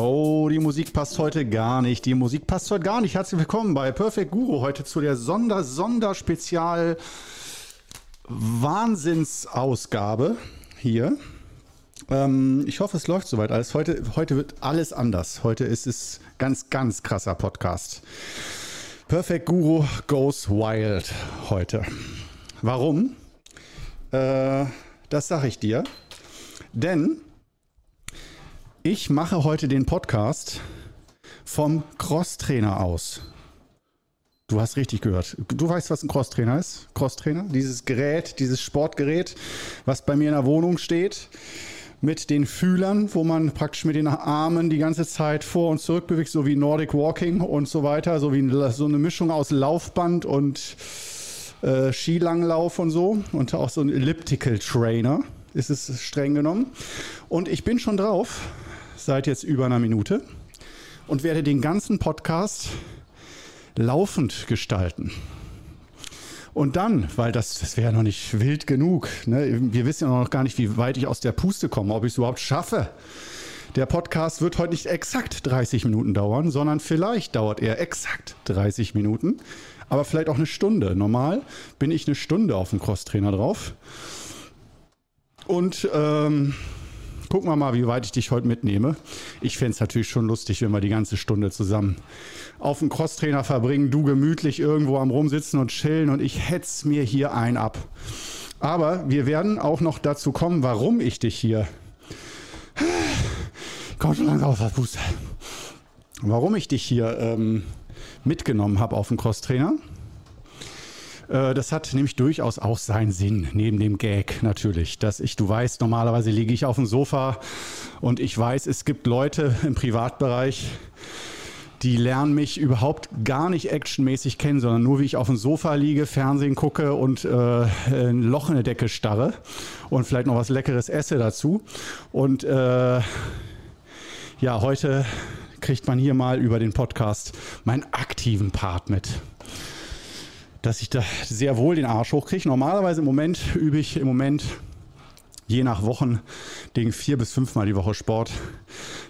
Oh, die Musik passt heute gar nicht. Die Musik passt heute gar nicht. Herzlich willkommen bei Perfect Guru heute zu der Sonder Sonderspezial Wahnsinnsausgabe hier. Ähm, ich hoffe, es läuft soweit alles. Heute, heute wird alles anders. Heute ist es ganz, ganz krasser Podcast. Perfect Guru goes wild heute. Warum? Äh, das sage ich dir. Denn ich mache heute den Podcast vom Crosstrainer aus. Du hast richtig gehört. Du weißt, was ein Crosstrainer ist? Crosstrainer? Dieses Gerät, dieses Sportgerät, was bei mir in der Wohnung steht, mit den Fühlern, wo man praktisch mit den Armen die ganze Zeit vor und zurück bewegt, so wie Nordic Walking und so weiter, so wie so eine Mischung aus Laufband und äh, Skilanglauf und so und auch so ein Elliptical Trainer ist es streng genommen. Und ich bin schon drauf seit jetzt über einer Minute und werde den ganzen Podcast laufend gestalten. Und dann, weil das, das wäre noch nicht wild genug, ne? wir wissen ja noch gar nicht, wie weit ich aus der Puste komme, ob ich es überhaupt schaffe. Der Podcast wird heute nicht exakt 30 Minuten dauern, sondern vielleicht dauert er exakt 30 Minuten, aber vielleicht auch eine Stunde. Normal bin ich eine Stunde auf dem Crosstrainer drauf. Und ähm, Gucken wir mal, wie weit ich dich heute mitnehme. Ich fände es natürlich schon lustig, wenn wir die ganze Stunde zusammen auf dem Crosstrainer verbringen, du gemütlich irgendwo am Rumsitzen und chillen und ich hetz mir hier ein ab. Aber wir werden auch noch dazu kommen, warum ich dich hier. Komm schon langsam aus der Puste. Warum ich dich hier ähm, mitgenommen habe auf dem Crosstrainer. Das hat nämlich durchaus auch seinen Sinn, neben dem Gag natürlich. Dass ich, du weißt, normalerweise liege ich auf dem Sofa und ich weiß, es gibt Leute im Privatbereich, die lernen mich überhaupt gar nicht actionmäßig kennen, sondern nur wie ich auf dem Sofa liege, Fernsehen gucke und äh, ein Loch in der Decke starre und vielleicht noch was Leckeres esse dazu. Und äh, ja, heute kriegt man hier mal über den Podcast meinen aktiven Part mit dass ich da sehr wohl den Arsch hochkriege. Normalerweise im Moment übe ich im Moment je nach Wochen Ding vier bis fünfmal die Woche Sport.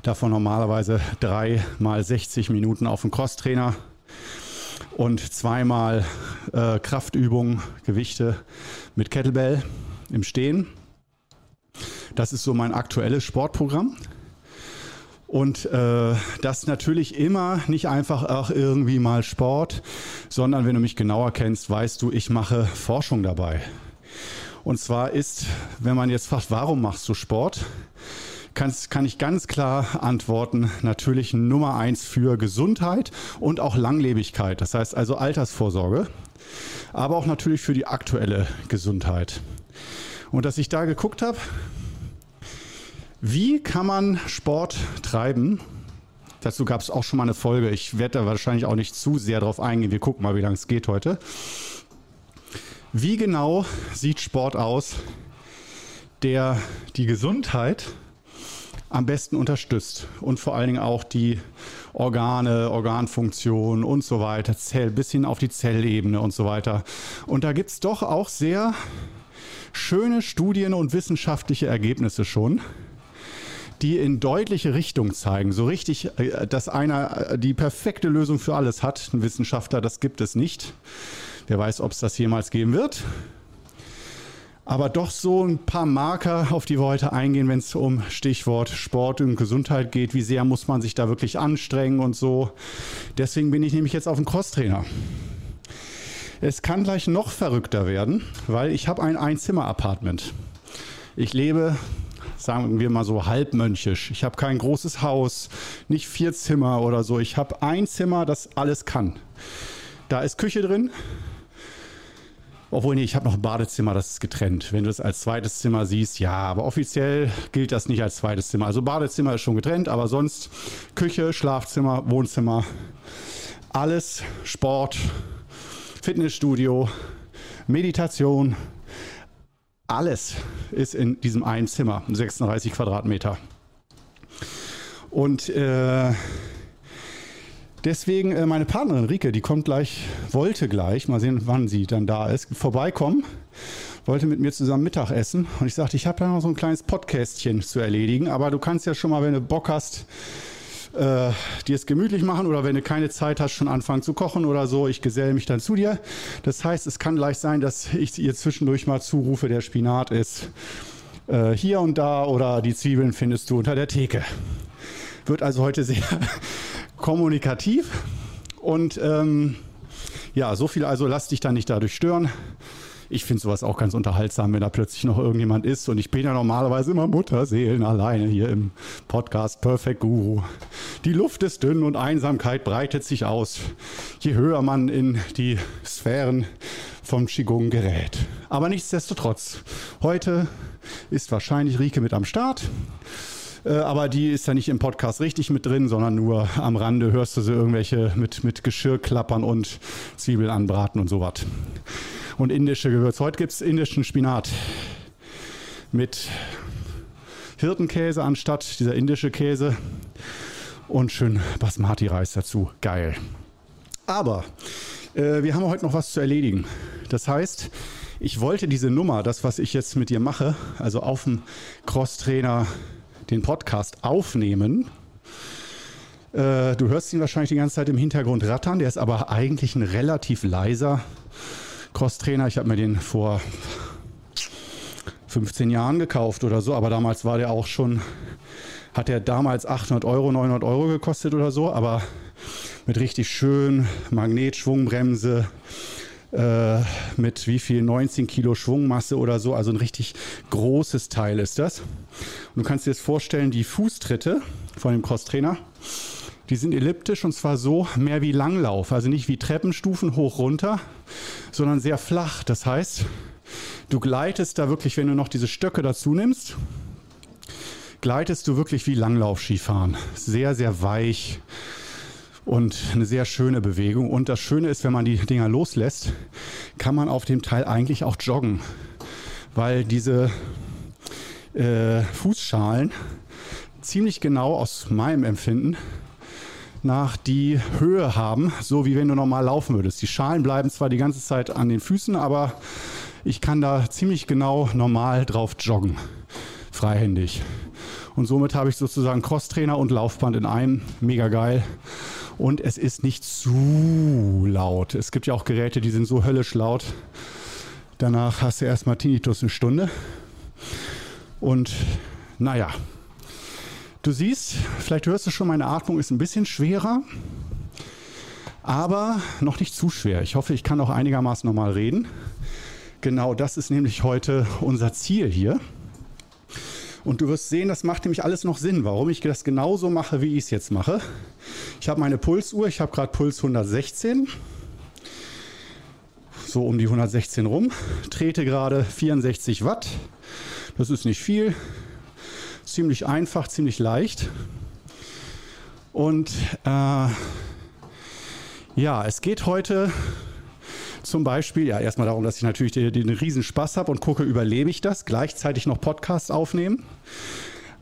Davon normalerweise drei mal 60 Minuten auf dem Crosstrainer und zweimal äh, Kraftübungen, Gewichte mit Kettlebell im Stehen. Das ist so mein aktuelles Sportprogramm. Und äh, das natürlich immer nicht einfach auch irgendwie mal Sport, sondern wenn du mich genauer kennst, weißt du, ich mache Forschung dabei. Und zwar ist, wenn man jetzt fragt, warum machst du Sport, kann's, kann ich ganz klar antworten, natürlich Nummer eins für Gesundheit und auch Langlebigkeit. Das heißt also Altersvorsorge, aber auch natürlich für die aktuelle Gesundheit. Und dass ich da geguckt habe, wie kann man Sport treiben? Dazu gab es auch schon mal eine Folge. Ich werde da wahrscheinlich auch nicht zu sehr drauf eingehen. Wir gucken mal, wie lange es geht heute. Wie genau sieht Sport aus, der die Gesundheit am besten unterstützt und vor allen Dingen auch die Organe, Organfunktion und so weiter, Zell, bis hin auf die Zellebene und so weiter. Und da gibt es doch auch sehr schöne Studien und wissenschaftliche Ergebnisse schon die in deutliche Richtung zeigen. So richtig, äh, dass einer äh, die perfekte Lösung für alles hat, ein Wissenschaftler, das gibt es nicht. Wer weiß, ob es das jemals geben wird. Aber doch so ein paar Marker, auf die wir heute eingehen, wenn es um Stichwort Sport und Gesundheit geht. Wie sehr muss man sich da wirklich anstrengen und so. Deswegen bin ich nämlich jetzt auf dem Crosstrainer. Es kann gleich noch verrückter werden, weil ich habe ein Einzimmer-Apartment. Ich lebe sagen wir mal so halbmönchisch. Ich habe kein großes Haus, nicht vier Zimmer oder so. Ich habe ein Zimmer, das alles kann. Da ist Küche drin. Obwohl, nee, ich habe noch ein Badezimmer, das ist getrennt. Wenn du es als zweites Zimmer siehst, ja, aber offiziell gilt das nicht als zweites Zimmer. Also Badezimmer ist schon getrennt, aber sonst Küche, Schlafzimmer, Wohnzimmer, alles Sport, Fitnessstudio, Meditation, alles ist in diesem einen Zimmer, 36 Quadratmeter. Und äh, deswegen äh, meine Partnerin Rike, die kommt gleich, wollte gleich, mal sehen, wann sie dann da ist, vorbeikommen, wollte mit mir zusammen Mittag essen. Und ich sagte, ich habe da noch so ein kleines Podcastchen zu erledigen, aber du kannst ja schon mal, wenn du Bock hast, äh, dir es gemütlich machen oder wenn du keine Zeit hast, schon anfangen zu kochen oder so. Ich geselle mich dann zu dir. Das heißt, es kann leicht sein, dass ich ihr zwischendurch mal zurufe, der Spinat ist äh, hier und da oder die Zwiebeln findest du unter der Theke. Wird also heute sehr kommunikativ und ähm, ja, so viel also lass dich da nicht dadurch stören ich finde sowas auch ganz unterhaltsam, wenn da plötzlich noch irgendjemand ist. Und ich bin ja normalerweise immer Mutterseelen alleine hier im Podcast Perfect Guru. Die Luft ist dünn und Einsamkeit breitet sich aus, je höher man in die Sphären vom Qigong gerät. Aber nichtsdestotrotz, heute ist wahrscheinlich Rike mit am Start äh, aber die ist ja nicht im Podcast richtig mit drin, sondern nur am Rande hörst du sie irgendwelche mit, mit Geschirr klappern und Zwiebeln anbraten und sowas und indische Gewürze. Heute gibt es indischen Spinat mit Hirtenkäse anstatt dieser indische Käse und schön Basmati-Reis dazu. Geil. Aber äh, wir haben heute noch was zu erledigen. Das heißt, ich wollte diese Nummer, das, was ich jetzt mit dir mache, also auf dem Crosstrainer den Podcast aufnehmen. Äh, du hörst ihn wahrscheinlich die ganze Zeit im Hintergrund rattern, der ist aber eigentlich ein relativ leiser Crosstrainer. Ich habe mir den vor 15 Jahren gekauft oder so, aber damals war der auch schon, hat der damals 800 Euro, 900 Euro gekostet oder so, aber mit richtig schön Magnetschwungbremse, äh, mit wie viel 19 Kilo Schwungmasse oder so, also ein richtig großes Teil ist das. Und du kannst dir jetzt vorstellen, die Fußtritte von dem Crosstrainer, die sind elliptisch und zwar so mehr wie Langlauf, also nicht wie Treppenstufen hoch runter, sondern sehr flach. Das heißt, du gleitest da wirklich, wenn du noch diese Stöcke dazu nimmst, gleitest du wirklich wie Langlauf-Skifahren. Sehr, sehr weich und eine sehr schöne Bewegung. Und das Schöne ist, wenn man die Dinger loslässt, kann man auf dem Teil eigentlich auch joggen, weil diese äh, Fußschalen ziemlich genau aus meinem Empfinden nach die Höhe haben, so wie wenn du normal laufen würdest. Die Schalen bleiben zwar die ganze Zeit an den Füßen, aber ich kann da ziemlich genau normal drauf joggen, freihändig. Und somit habe ich sozusagen Crosstrainer und Laufband in einem. Mega geil. Und es ist nicht zu laut. Es gibt ja auch Geräte, die sind so höllisch laut. Danach hast du erstmal Tinnitus eine Stunde. Und naja, Du siehst, vielleicht hörst du schon, meine Atmung ist ein bisschen schwerer, aber noch nicht zu schwer. Ich hoffe, ich kann auch einigermaßen normal reden. Genau das ist nämlich heute unser Ziel hier. Und du wirst sehen, das macht nämlich alles noch Sinn, warum ich das genauso mache, wie ich es jetzt mache. Ich habe meine Pulsuhr, ich habe gerade Puls 116, so um die 116 rum, trete gerade 64 Watt. Das ist nicht viel, ziemlich einfach, ziemlich leicht. Und äh, ja, es geht heute zum Beispiel, ja, erstmal darum, dass ich natürlich den, den riesen Spaß habe und gucke, überlebe ich das, gleichzeitig noch Podcasts aufnehmen.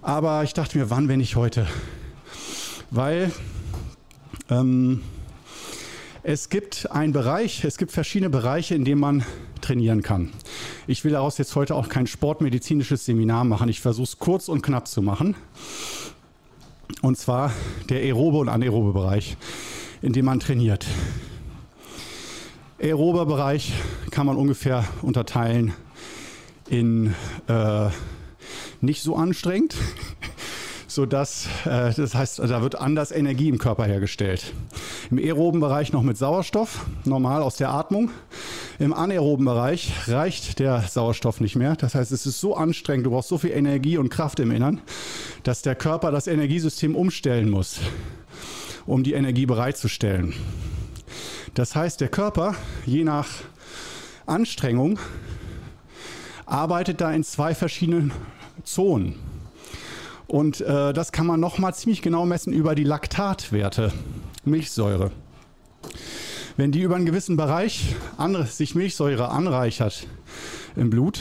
Aber ich dachte mir, wann, wenn ich heute? Weil ähm, es gibt einen Bereich, es gibt verschiedene Bereiche, in denen man trainieren kann. Ich will daraus jetzt heute auch kein sportmedizinisches Seminar machen. Ich versuche es kurz und knapp zu machen. Und zwar der aerobe und anaerobe Bereich, in dem man trainiert. Aerober Bereich kann man ungefähr unterteilen in äh, nicht so anstrengend, sodass, äh, das heißt, da wird anders Energie im Körper hergestellt. Im aeroben Bereich noch mit Sauerstoff, normal aus der Atmung. Im anaeroben Bereich reicht der Sauerstoff nicht mehr. Das heißt, es ist so anstrengend, du brauchst so viel Energie und Kraft im Innern, dass der Körper das Energiesystem umstellen muss, um die Energie bereitzustellen. Das heißt, der Körper, je nach Anstrengung, arbeitet da in zwei verschiedenen Zonen. Und äh, das kann man nochmal ziemlich genau messen über die Laktatwerte, Milchsäure. Wenn die über einen gewissen Bereich andere, sich Milchsäure anreichert im Blut,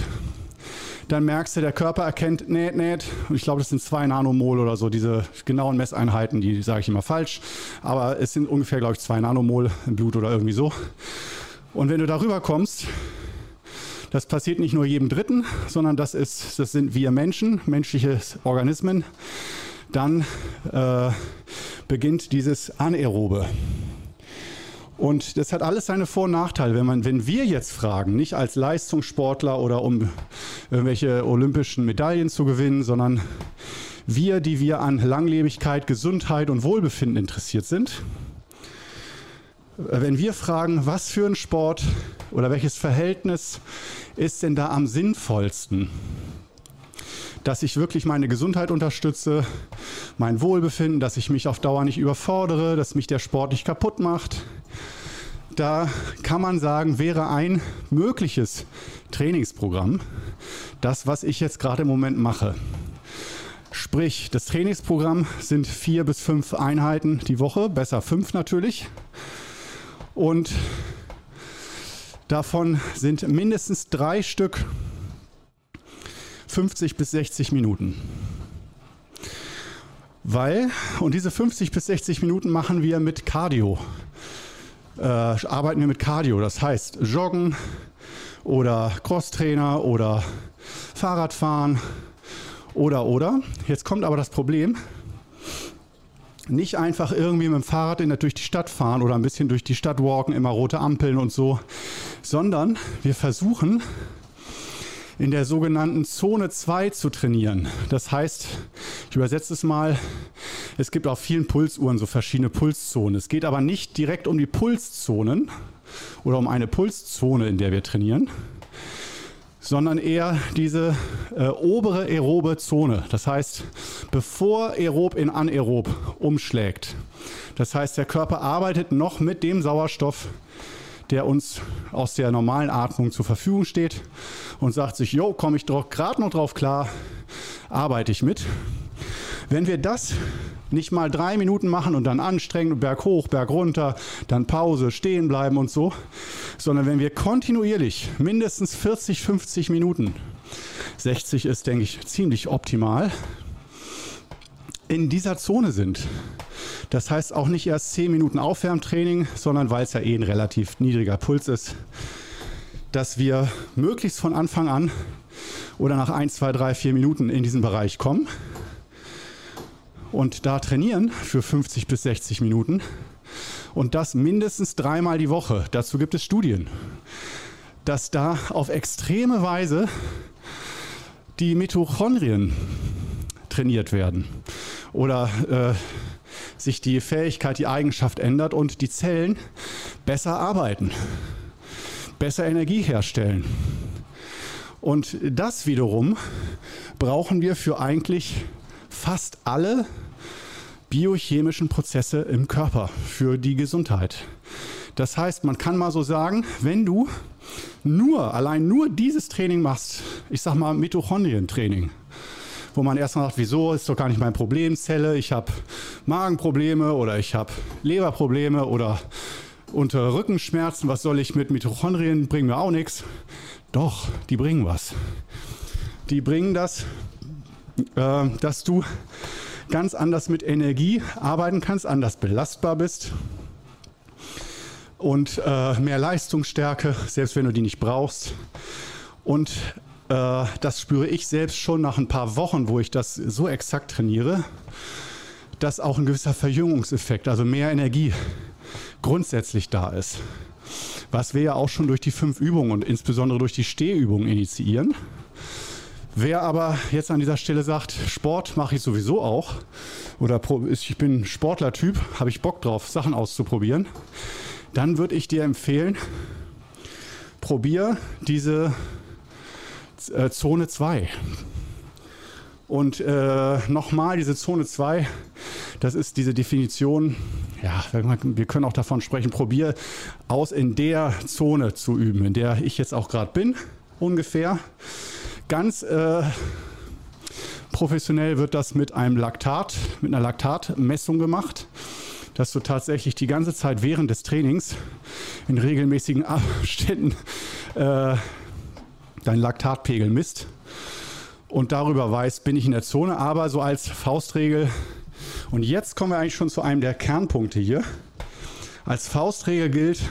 dann merkst du, der Körper erkennt, nee, nee, ich glaube, das sind zwei Nanomol oder so, diese genauen Messeinheiten, die sage ich immer falsch, aber es sind ungefähr, glaube ich, zwei Nanomol im Blut oder irgendwie so. Und wenn du darüber kommst, das passiert nicht nur jedem Dritten, sondern das, ist, das sind wir Menschen, menschliche Organismen. Dann äh, beginnt dieses Anaerobe. Und das hat alles seine Vor- und Nachteile. Wenn, man, wenn wir jetzt fragen, nicht als Leistungssportler oder um irgendwelche olympischen Medaillen zu gewinnen, sondern wir, die wir an Langlebigkeit, Gesundheit und Wohlbefinden interessiert sind, wenn wir fragen, was für ein Sport oder welches Verhältnis ist denn da am sinnvollsten, dass ich wirklich meine Gesundheit unterstütze, mein Wohlbefinden, dass ich mich auf Dauer nicht überfordere, dass mich der Sport nicht kaputt macht. Da kann man sagen, wäre ein mögliches Trainingsprogramm das, was ich jetzt gerade im Moment mache. Sprich, das Trainingsprogramm sind vier bis fünf Einheiten die Woche, besser fünf natürlich. Und davon sind mindestens drei Stück 50 bis 60 Minuten. Weil, und diese 50 bis 60 Minuten machen wir mit Cardio. Äh, arbeiten wir mit Cardio, das heißt Joggen oder Crosstrainer oder Fahrradfahren oder oder. Jetzt kommt aber das Problem. Nicht einfach irgendwie mit dem Fahrrad in, durch die Stadt fahren oder ein bisschen durch die Stadt walken, immer rote Ampeln und so, sondern wir versuchen in der sogenannten Zone 2 zu trainieren. Das heißt, ich übersetze es mal, es gibt auf vielen Pulsuhren so verschiedene Pulszonen. Es geht aber nicht direkt um die Pulszonen oder um eine Pulszone, in der wir trainieren, sondern eher diese äh, obere aerobe Zone. Das heißt, bevor aerob in anaerob umschlägt. Das heißt, der Körper arbeitet noch mit dem Sauerstoff, der uns aus der normalen Atmung zur Verfügung steht und sagt sich, jo, komme ich doch gerade noch drauf klar, arbeite ich mit. Wenn wir das nicht mal drei Minuten machen und dann anstrengen, Berg hoch, Berg runter, dann Pause, stehen bleiben und so, sondern wenn wir kontinuierlich mindestens 40, 50 Minuten, 60 ist, denke ich, ziemlich optimal, in dieser Zone sind, das heißt auch nicht erst 10 Minuten Aufwärmtraining, sondern weil es ja eh ein relativ niedriger Puls ist, dass wir möglichst von Anfang an oder nach 1, 2, 3, 4 Minuten in diesen Bereich kommen und da trainieren für 50 bis 60 Minuten und das mindestens dreimal die Woche. Dazu gibt es Studien, dass da auf extreme Weise die Mitochondrien trainiert werden oder äh, sich die Fähigkeit, die Eigenschaft ändert und die Zellen besser arbeiten, besser Energie herstellen. Und das wiederum brauchen wir für eigentlich fast alle biochemischen Prozesse im Körper für die Gesundheit. Das heißt, man kann mal so sagen, wenn du nur, allein nur dieses Training machst, ich sag mal Mitochondrientraining, wo man erstmal sagt, wieso ist doch gar nicht mein Problem, Zelle, ich habe Magenprobleme oder ich habe Leberprobleme oder unter Rückenschmerzen, was soll ich mit Mitochondrien, bringen mir auch nichts. Doch, die bringen was. Die bringen das, äh, dass du ganz anders mit Energie arbeiten kannst, anders belastbar bist und äh, mehr Leistungsstärke, selbst wenn du die nicht brauchst. Und äh, das spüre ich selbst schon nach ein paar Wochen, wo ich das so exakt trainiere, dass auch ein gewisser Verjüngungseffekt, also mehr Energie grundsätzlich da ist. Was wir ja auch schon durch die fünf Übungen und insbesondere durch die Stehübungen initiieren. Wer aber jetzt an dieser Stelle sagt, Sport mache ich sowieso auch oder ich bin Sportlertyp, habe ich Bock drauf, Sachen auszuprobieren, dann würde ich dir empfehlen, probier diese äh, Zone 2. Und äh, nochmal, diese Zone 2, das ist diese Definition, ja, wir können auch davon sprechen, probier aus in der Zone zu üben, in der ich jetzt auch gerade bin, ungefähr. Ganz äh, professionell wird das mit einem Laktat, mit einer Laktatmessung gemacht, dass du tatsächlich die ganze Zeit während des Trainings in regelmäßigen Abständen äh, deinen Laktatpegel misst und darüber weißt, bin ich in der Zone, aber so als Faustregel. Und jetzt kommen wir eigentlich schon zu einem der Kernpunkte hier. Als Faustregel gilt,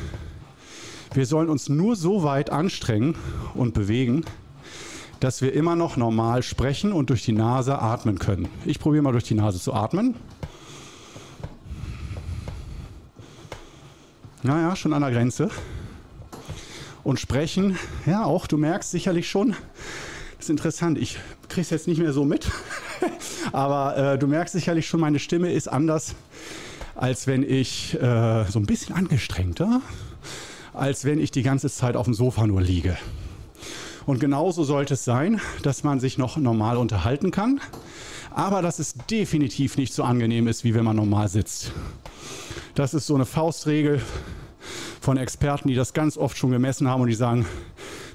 wir sollen uns nur so weit anstrengen und bewegen, dass wir immer noch normal sprechen und durch die Nase atmen können. Ich probiere mal durch die Nase zu atmen. naja, schon an der Grenze. Und sprechen, ja, auch, du merkst sicherlich schon, das ist interessant, ich kriege es jetzt nicht mehr so mit, aber äh, du merkst sicherlich schon, meine Stimme ist anders, als wenn ich äh, so ein bisschen angestrengter, als wenn ich die ganze Zeit auf dem Sofa nur liege. Und genauso sollte es sein, dass man sich noch normal unterhalten kann, aber dass es definitiv nicht so angenehm ist, wie wenn man normal sitzt. Das ist so eine Faustregel von Experten, die das ganz oft schon gemessen haben und die sagen,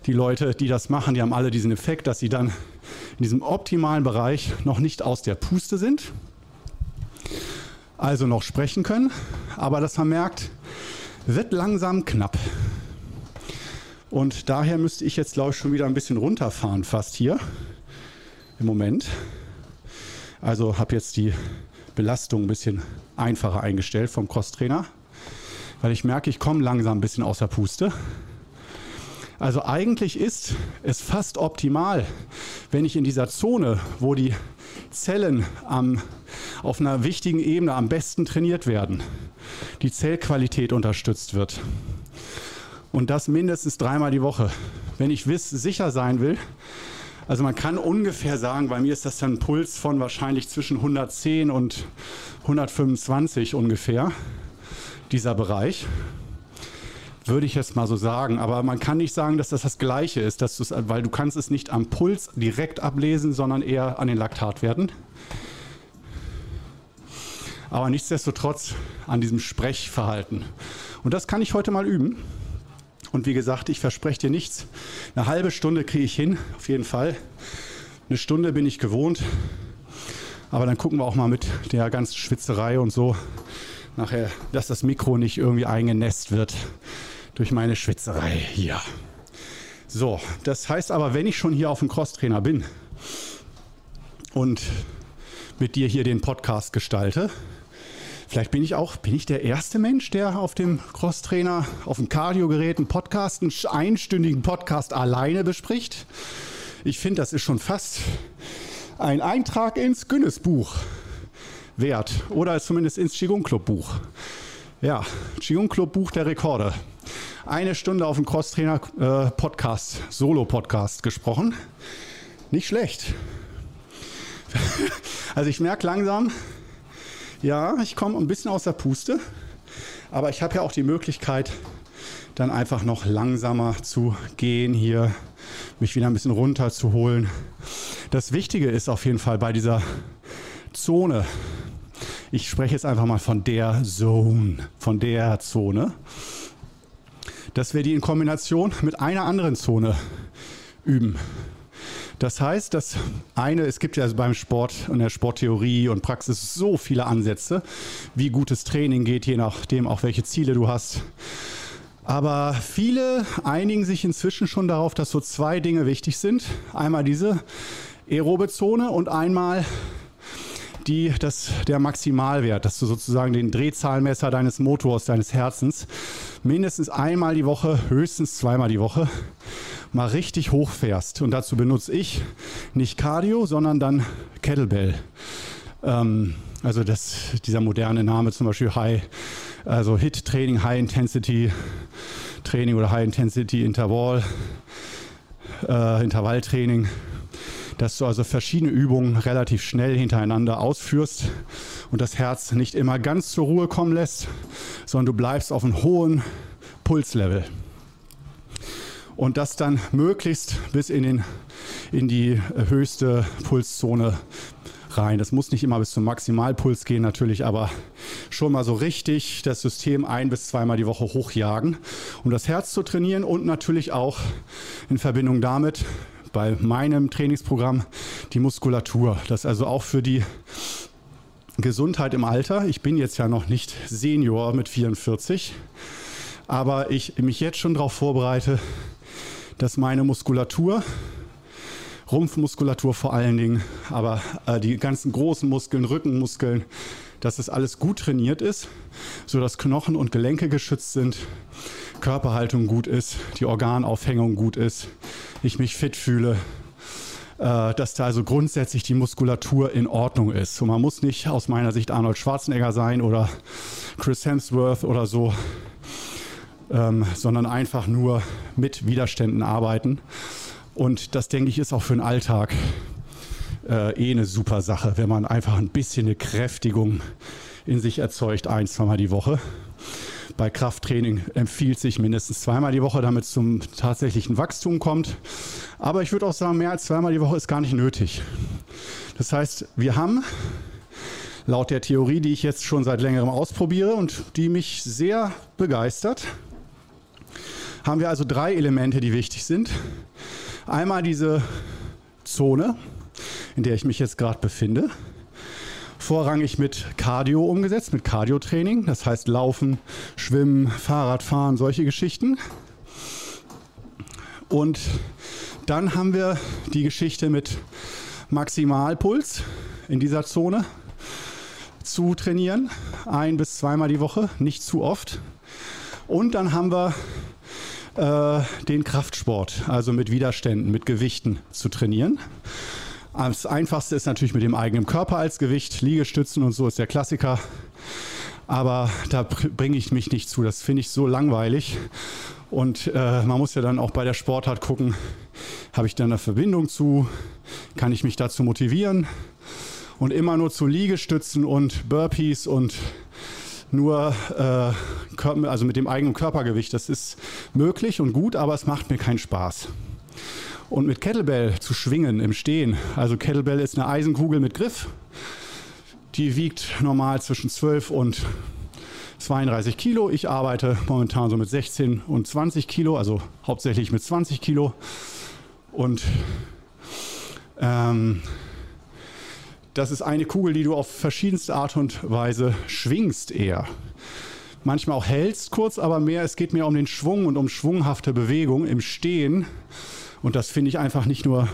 die Leute, die das machen, die haben alle diesen Effekt, dass sie dann in diesem optimalen Bereich noch nicht aus der Puste sind, also noch sprechen können, aber das man merkt, wird langsam knapp. Und daher müsste ich jetzt, glaube ich, schon wieder ein bisschen runterfahren, fast hier im Moment. Also habe jetzt die Belastung ein bisschen einfacher eingestellt vom Crosstrainer, weil ich merke, ich komme langsam ein bisschen aus der Puste. Also eigentlich ist es fast optimal, wenn ich in dieser Zone, wo die Zellen am, auf einer wichtigen Ebene am besten trainiert werden, die Zellqualität unterstützt wird. Und das mindestens dreimal die Woche. Wenn ich wiss, sicher sein will, also man kann ungefähr sagen, bei mir ist das dann ein Puls von wahrscheinlich zwischen 110 und 125 ungefähr, dieser Bereich. Würde ich jetzt mal so sagen. Aber man kann nicht sagen, dass das das Gleiche ist, dass weil du kannst es nicht am Puls direkt ablesen, sondern eher an den Laktatwerten. Aber nichtsdestotrotz an diesem Sprechverhalten. Und das kann ich heute mal üben. Und wie gesagt, ich verspreche dir nichts. Eine halbe Stunde kriege ich hin, auf jeden Fall. Eine Stunde bin ich gewohnt. Aber dann gucken wir auch mal mit der ganzen Schwitzerei und so nachher, dass das Mikro nicht irgendwie eingenässt wird durch meine Schwitzerei hier. So, das heißt aber, wenn ich schon hier auf dem Crosstrainer bin und mit dir hier den Podcast gestalte, Vielleicht bin ich auch, bin ich der erste Mensch, der auf dem Crosstrainer, auf dem Cardio-Gerät einen Podcast, einen einstündigen Podcast alleine bespricht. Ich finde, das ist schon fast ein Eintrag ins Guinness-Buch wert oder zumindest ins Qigong Club Buch. Ja, Qigong Club Buch der Rekorde. Eine Stunde auf dem Crosstrainer äh, Podcast, Solo Podcast gesprochen. Nicht schlecht. also ich merke langsam, ja, ich komme ein bisschen aus der Puste, aber ich habe ja auch die Möglichkeit, dann einfach noch langsamer zu gehen hier, mich wieder ein bisschen runterzuholen. Das Wichtige ist auf jeden Fall bei dieser Zone, ich spreche jetzt einfach mal von der Zone, von der Zone, dass wir die in Kombination mit einer anderen Zone üben. Das heißt, das eine, es gibt ja beim Sport und der Sporttheorie und Praxis so viele Ansätze, wie gutes Training geht, je nachdem auch welche Ziele du hast. Aber viele einigen sich inzwischen schon darauf, dass so zwei Dinge wichtig sind. Einmal diese aerobe Zone und einmal die, das, der Maximalwert, dass du sozusagen den Drehzahlmesser deines Motors, deines Herzens mindestens einmal die Woche, höchstens zweimal die Woche mal richtig hochfährst. Und dazu benutze ich nicht Cardio, sondern dann Kettlebell. Ähm, also das, dieser moderne Name zum Beispiel High, also Hit Training, High Intensity Training oder High Intensity Intervall, äh, Intervalltraining, dass du also verschiedene Übungen relativ schnell hintereinander ausführst und das Herz nicht immer ganz zur Ruhe kommen lässt, sondern du bleibst auf einem hohen Pulslevel und das dann möglichst bis in, den, in die höchste Pulszone rein. Das muss nicht immer bis zum Maximalpuls gehen natürlich, aber schon mal so richtig das System ein bis zweimal die Woche hochjagen, um das Herz zu trainieren und natürlich auch in Verbindung damit bei meinem Trainingsprogramm die Muskulatur. Das also auch für die Gesundheit im Alter. Ich bin jetzt ja noch nicht Senior mit 44, aber ich mich jetzt schon darauf vorbereite, dass meine Muskulatur, Rumpfmuskulatur vor allen Dingen, aber äh, die ganzen großen Muskeln, Rückenmuskeln, dass das alles gut trainiert ist, sodass Knochen und Gelenke geschützt sind, Körperhaltung gut ist, die Organaufhängung gut ist, ich mich fit fühle, äh, dass da also grundsätzlich die Muskulatur in Ordnung ist. Und man muss nicht aus meiner Sicht Arnold Schwarzenegger sein oder Chris Hemsworth oder so, ähm, sondern einfach nur mit Widerständen arbeiten. Und das, denke ich, ist auch für den Alltag äh, eh eine super Sache, wenn man einfach ein bisschen eine Kräftigung in sich erzeugt, ein, zweimal die Woche. Bei Krafttraining empfiehlt sich mindestens zweimal die Woche, damit es zum tatsächlichen Wachstum kommt. Aber ich würde auch sagen, mehr als zweimal die Woche ist gar nicht nötig. Das heißt, wir haben laut der Theorie, die ich jetzt schon seit längerem ausprobiere und die mich sehr begeistert, haben wir also drei Elemente, die wichtig sind. Einmal diese Zone, in der ich mich jetzt gerade befinde. Vorrangig mit Cardio umgesetzt, mit Cardio-Training, das heißt Laufen, Schwimmen, Fahrradfahren, solche Geschichten. Und dann haben wir die Geschichte mit Maximalpuls in dieser Zone zu trainieren, ein bis zweimal die Woche, nicht zu oft. Und dann haben wir äh, den Kraftsport, also mit Widerständen, mit Gewichten zu trainieren. Das einfachste ist natürlich mit dem eigenen Körper als Gewicht, Liegestützen und so ist der Klassiker. Aber da bringe ich mich nicht zu. Das finde ich so langweilig. Und äh, man muss ja dann auch bei der Sportart gucken, habe ich da eine Verbindung zu? Kann ich mich dazu motivieren? Und immer nur zu Liegestützen und Burpees und nur äh, also mit dem eigenen Körpergewicht. Das ist möglich und gut, aber es macht mir keinen Spaß. Und mit Kettlebell zu schwingen im Stehen. Also Kettlebell ist eine Eisenkugel mit Griff. Die wiegt normal zwischen 12 und 32 Kilo. Ich arbeite momentan so mit 16 und 20 Kilo, also hauptsächlich mit 20 Kilo. Und ähm, das ist eine Kugel, die du auf verschiedenste Art und Weise schwingst eher. Manchmal auch hältst kurz, aber mehr, es geht mehr um den Schwung und um schwunghafte Bewegung im Stehen. Und das finde ich einfach nicht nur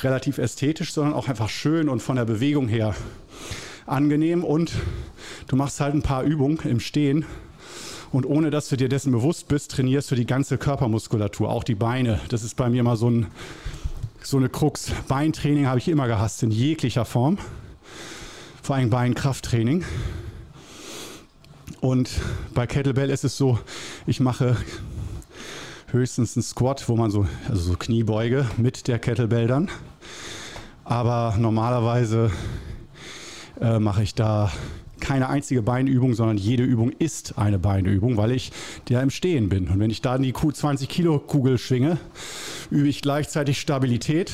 relativ ästhetisch, sondern auch einfach schön und von der Bewegung her angenehm. Und du machst halt ein paar Übungen im Stehen. Und ohne dass du dir dessen bewusst bist, trainierst du die ganze Körpermuskulatur, auch die Beine. Das ist bei mir immer so ein so eine Krux. Beintraining habe ich immer gehasst, in jeglicher Form. Vor allem Beinkrafttraining. Und bei Kettlebell ist es so, ich mache höchstens einen Squat, wo man so, also so Kniebeuge mit der Kettlebell dann. Aber normalerweise äh, mache ich da keine einzige Beinübung, sondern jede Übung ist eine Beinübung, weil ich ja im Stehen bin. Und wenn ich da die 20 Kilo Kugel schwinge, übe ich gleichzeitig Stabilität,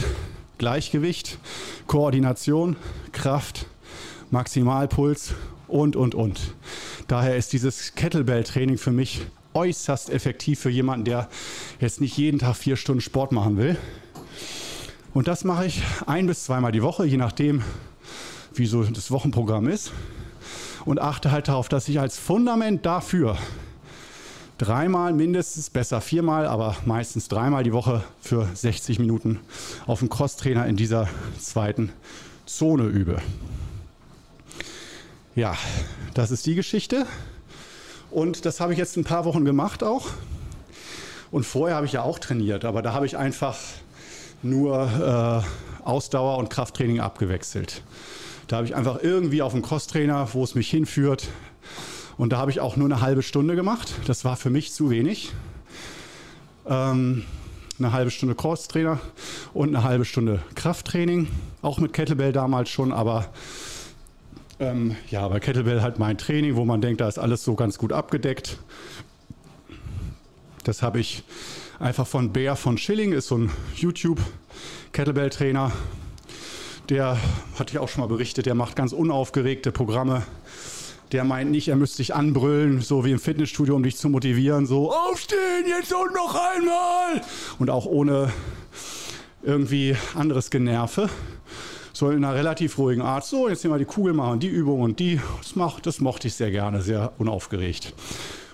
Gleichgewicht, Koordination, Kraft, Maximalpuls und, und, und. Daher ist dieses Kettlebell-Training für mich äußerst effektiv für jemanden, der jetzt nicht jeden Tag vier Stunden Sport machen will. Und das mache ich ein bis zweimal die Woche, je nachdem, wie so das Wochenprogramm ist und achte halt darauf, dass ich als Fundament dafür dreimal mindestens, besser viermal, aber meistens dreimal die Woche für 60 Minuten auf dem Crosstrainer in dieser zweiten Zone übe. Ja, das ist die Geschichte. Und das habe ich jetzt ein paar Wochen gemacht auch. Und vorher habe ich ja auch trainiert, aber da habe ich einfach nur äh, Ausdauer und Krafttraining abgewechselt. Da habe ich einfach irgendwie auf dem Crosstrainer, wo es mich hinführt. Und da habe ich auch nur eine halbe Stunde gemacht. Das war für mich zu wenig. Ähm, eine halbe Stunde Crosstrainer und eine halbe Stunde Krafttraining. Auch mit Kettlebell damals schon, aber ähm, ja, bei Kettlebell halt mein Training, wo man denkt, da ist alles so ganz gut abgedeckt. Das habe ich einfach von Bär von Schilling, ist so ein YouTube Kettlebell-Trainer, der, hatte ich auch schon mal berichtet, der macht ganz unaufgeregte Programme. Der meint nicht, er müsste dich anbrüllen, so wie im Fitnessstudio, um dich zu motivieren. So, aufstehen, jetzt und noch einmal! Und auch ohne irgendwie anderes Generve. So in einer relativ ruhigen Art. So, jetzt nehmen wir die Kugel machen, die Übung und die. Das, macht, das mochte ich sehr gerne, sehr unaufgeregt.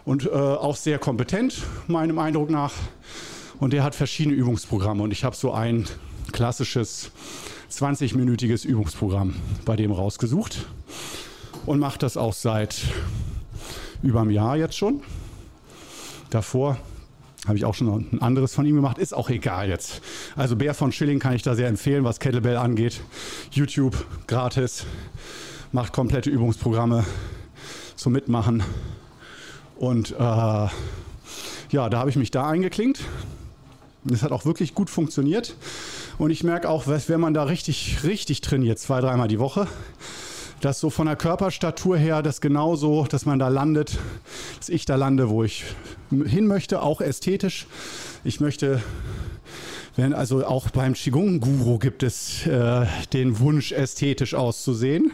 Und äh, auch sehr kompetent, meinem Eindruck nach. Und der hat verschiedene Übungsprogramme. Und ich habe so ein klassisches 20-minütiges Übungsprogramm bei dem rausgesucht und mache das auch seit über einem Jahr jetzt schon. Davor habe ich auch schon ein anderes von ihm gemacht. Ist auch egal jetzt. Also Bär von Schilling kann ich da sehr empfehlen, was Kettlebell angeht. YouTube gratis, macht komplette Übungsprogramme zum Mitmachen. Und äh, ja, da habe ich mich da eingeklinkt. Das hat auch wirklich gut funktioniert. Und ich merke auch, wenn man da richtig, richtig trainiert, zwei, dreimal die Woche, dass so von der Körperstatur her das genauso, dass man da landet, dass ich da lande, wo ich hin möchte, auch ästhetisch. Ich möchte, wenn also auch beim Qigong-Guru gibt es äh, den Wunsch, ästhetisch auszusehen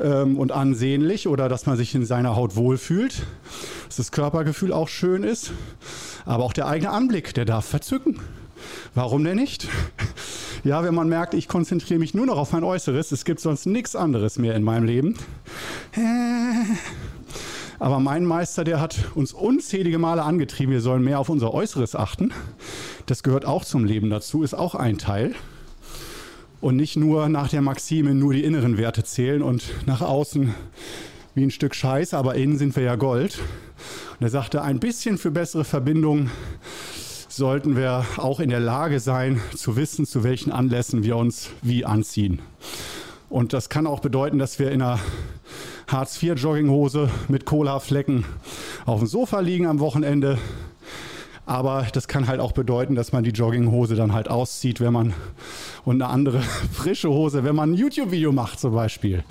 ähm, und ansehnlich oder dass man sich in seiner Haut wohlfühlt, dass das Körpergefühl auch schön ist, aber auch der eigene Anblick, der darf verzücken. Warum denn nicht? Ja, wenn man merkt, ich konzentriere mich nur noch auf mein Äußeres, es gibt sonst nichts anderes mehr in meinem Leben. Aber mein Meister, der hat uns unzählige Male angetrieben, wir sollen mehr auf unser Äußeres achten. Das gehört auch zum Leben dazu, ist auch ein Teil. Und nicht nur nach der Maxime nur die inneren Werte zählen und nach außen wie ein Stück Scheiß, aber innen sind wir ja Gold. Und er sagte, ein bisschen für bessere Verbindungen sollten wir auch in der Lage sein, zu wissen, zu welchen Anlässen wir uns wie anziehen. Und das kann auch bedeuten, dass wir in einer Hartz-IV-Jogginghose mit Cola-Flecken auf dem Sofa liegen am Wochenende. Aber das kann halt auch bedeuten, dass man die Jogginghose dann halt auszieht, wenn man und eine andere frische Hose, wenn man ein YouTube-Video macht zum Beispiel.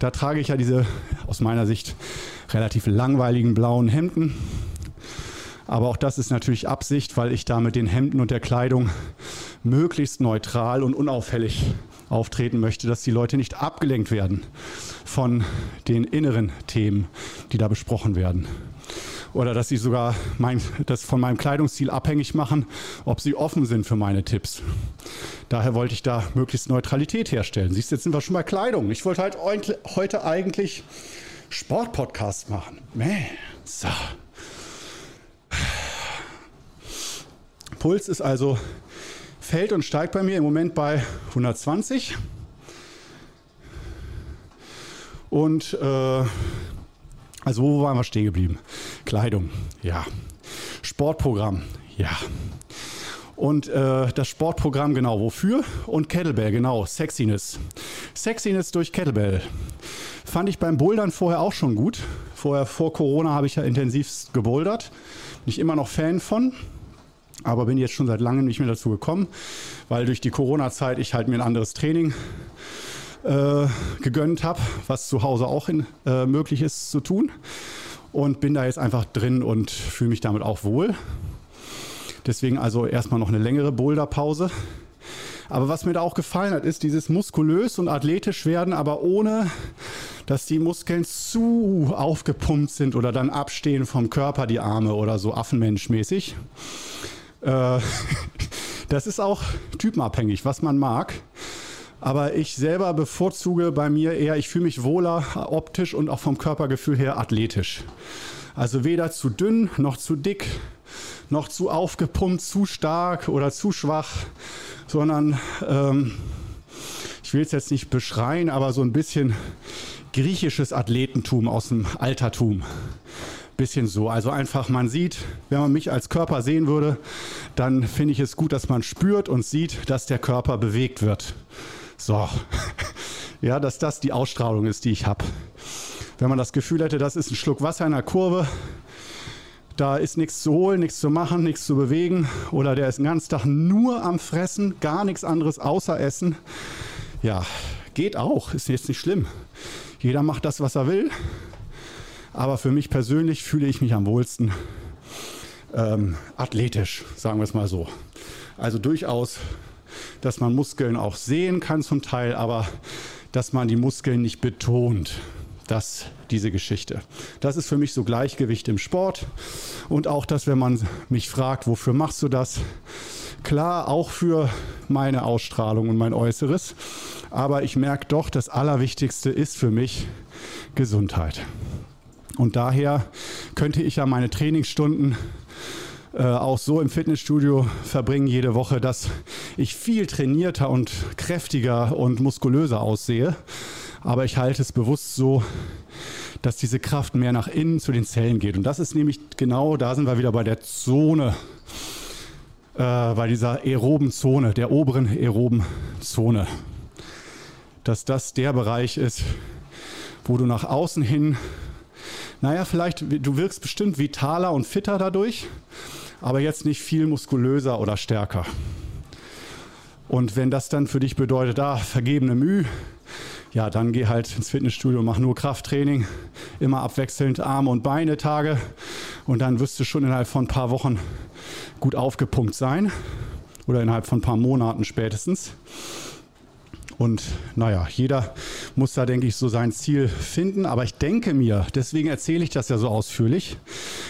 Da trage ich ja diese aus meiner Sicht relativ langweiligen blauen Hemden aber auch das ist natürlich Absicht, weil ich da mit den Hemden und der Kleidung möglichst neutral und unauffällig auftreten möchte, dass die Leute nicht abgelenkt werden von den inneren Themen, die da besprochen werden. Oder dass sie sogar mein, das von meinem Kleidungsstil abhängig machen, ob sie offen sind für meine Tipps. Daher wollte ich da möglichst Neutralität herstellen. Siehst du, jetzt sind wir schon bei Kleidung. Ich wollte halt heute eigentlich Sportpodcast machen. Man, so. Puls ist also, fällt und steigt bei mir im Moment bei 120. Und äh, also wo waren wir stehen geblieben? Kleidung, ja. Sportprogramm, ja. Und äh, das Sportprogramm genau wofür? Und Kettlebell, genau, Sexiness. Sexiness durch Kettlebell. Fand ich beim Bouldern vorher auch schon gut. Vorher, vor Corona, habe ich ja intensiv gebouldert. Bin ich immer noch Fan von aber bin jetzt schon seit langem nicht mehr dazu gekommen, weil durch die Corona-Zeit ich halt mir ein anderes Training äh, gegönnt habe, was zu Hause auch in, äh, möglich ist zu tun. Und bin da jetzt einfach drin und fühle mich damit auch wohl. Deswegen also erstmal noch eine längere Boulderpause. Aber was mir da auch gefallen hat, ist dieses muskulös und athletisch werden, aber ohne, dass die Muskeln zu aufgepumpt sind oder dann abstehen vom Körper, die Arme oder so affenmenschmäßig. Äh, das ist auch typenabhängig, was man mag. Aber ich selber bevorzuge bei mir eher, ich fühle mich wohler optisch und auch vom Körpergefühl her athletisch. Also weder zu dünn noch zu dick, noch zu aufgepumpt, zu stark oder zu schwach, sondern ähm, ich will es jetzt nicht beschreien, aber so ein bisschen griechisches Athletentum aus dem Altertum bisschen so. Also einfach, man sieht, wenn man mich als Körper sehen würde, dann finde ich es gut, dass man spürt und sieht, dass der Körper bewegt wird. So. Ja, dass das die Ausstrahlung ist, die ich habe. Wenn man das Gefühl hätte, das ist ein Schluck Wasser in der Kurve, da ist nichts zu holen, nichts zu machen, nichts zu bewegen oder der ist den ganzen Tag nur am Fressen, gar nichts anderes außer Essen. Ja, geht auch, ist jetzt nicht schlimm. Jeder macht das, was er will. Aber für mich persönlich fühle ich mich am wohlsten ähm, athletisch, sagen wir es mal so. Also durchaus, dass man Muskeln auch sehen kann zum Teil, aber dass man die Muskeln nicht betont. Das, diese Geschichte. Das ist für mich so Gleichgewicht im Sport. Und auch das, wenn man mich fragt, wofür machst du das? Klar, auch für meine Ausstrahlung und mein Äußeres. Aber ich merke doch, das Allerwichtigste ist für mich Gesundheit. Und daher könnte ich ja meine Trainingsstunden äh, auch so im Fitnessstudio verbringen jede Woche, dass ich viel trainierter und kräftiger und muskulöser aussehe. Aber ich halte es bewusst so, dass diese Kraft mehr nach innen zu den Zellen geht. Und das ist nämlich genau, da sind wir wieder bei der Zone, äh, bei dieser aeroben Zone, der oberen aeroben Zone. Dass das der Bereich ist, wo du nach außen hin naja, vielleicht, du wirkst bestimmt vitaler und fitter dadurch, aber jetzt nicht viel muskulöser oder stärker. Und wenn das dann für dich bedeutet, ah, vergebene Mühe, ja, dann geh halt ins Fitnessstudio, mach nur Krafttraining, immer abwechselnd Arme und Beine Tage und dann wirst du schon innerhalb von ein paar Wochen gut aufgepumpt sein oder innerhalb von ein paar Monaten spätestens. Und naja, jeder muss da, denke ich, so sein Ziel finden. Aber ich denke mir, deswegen erzähle ich das ja so ausführlich,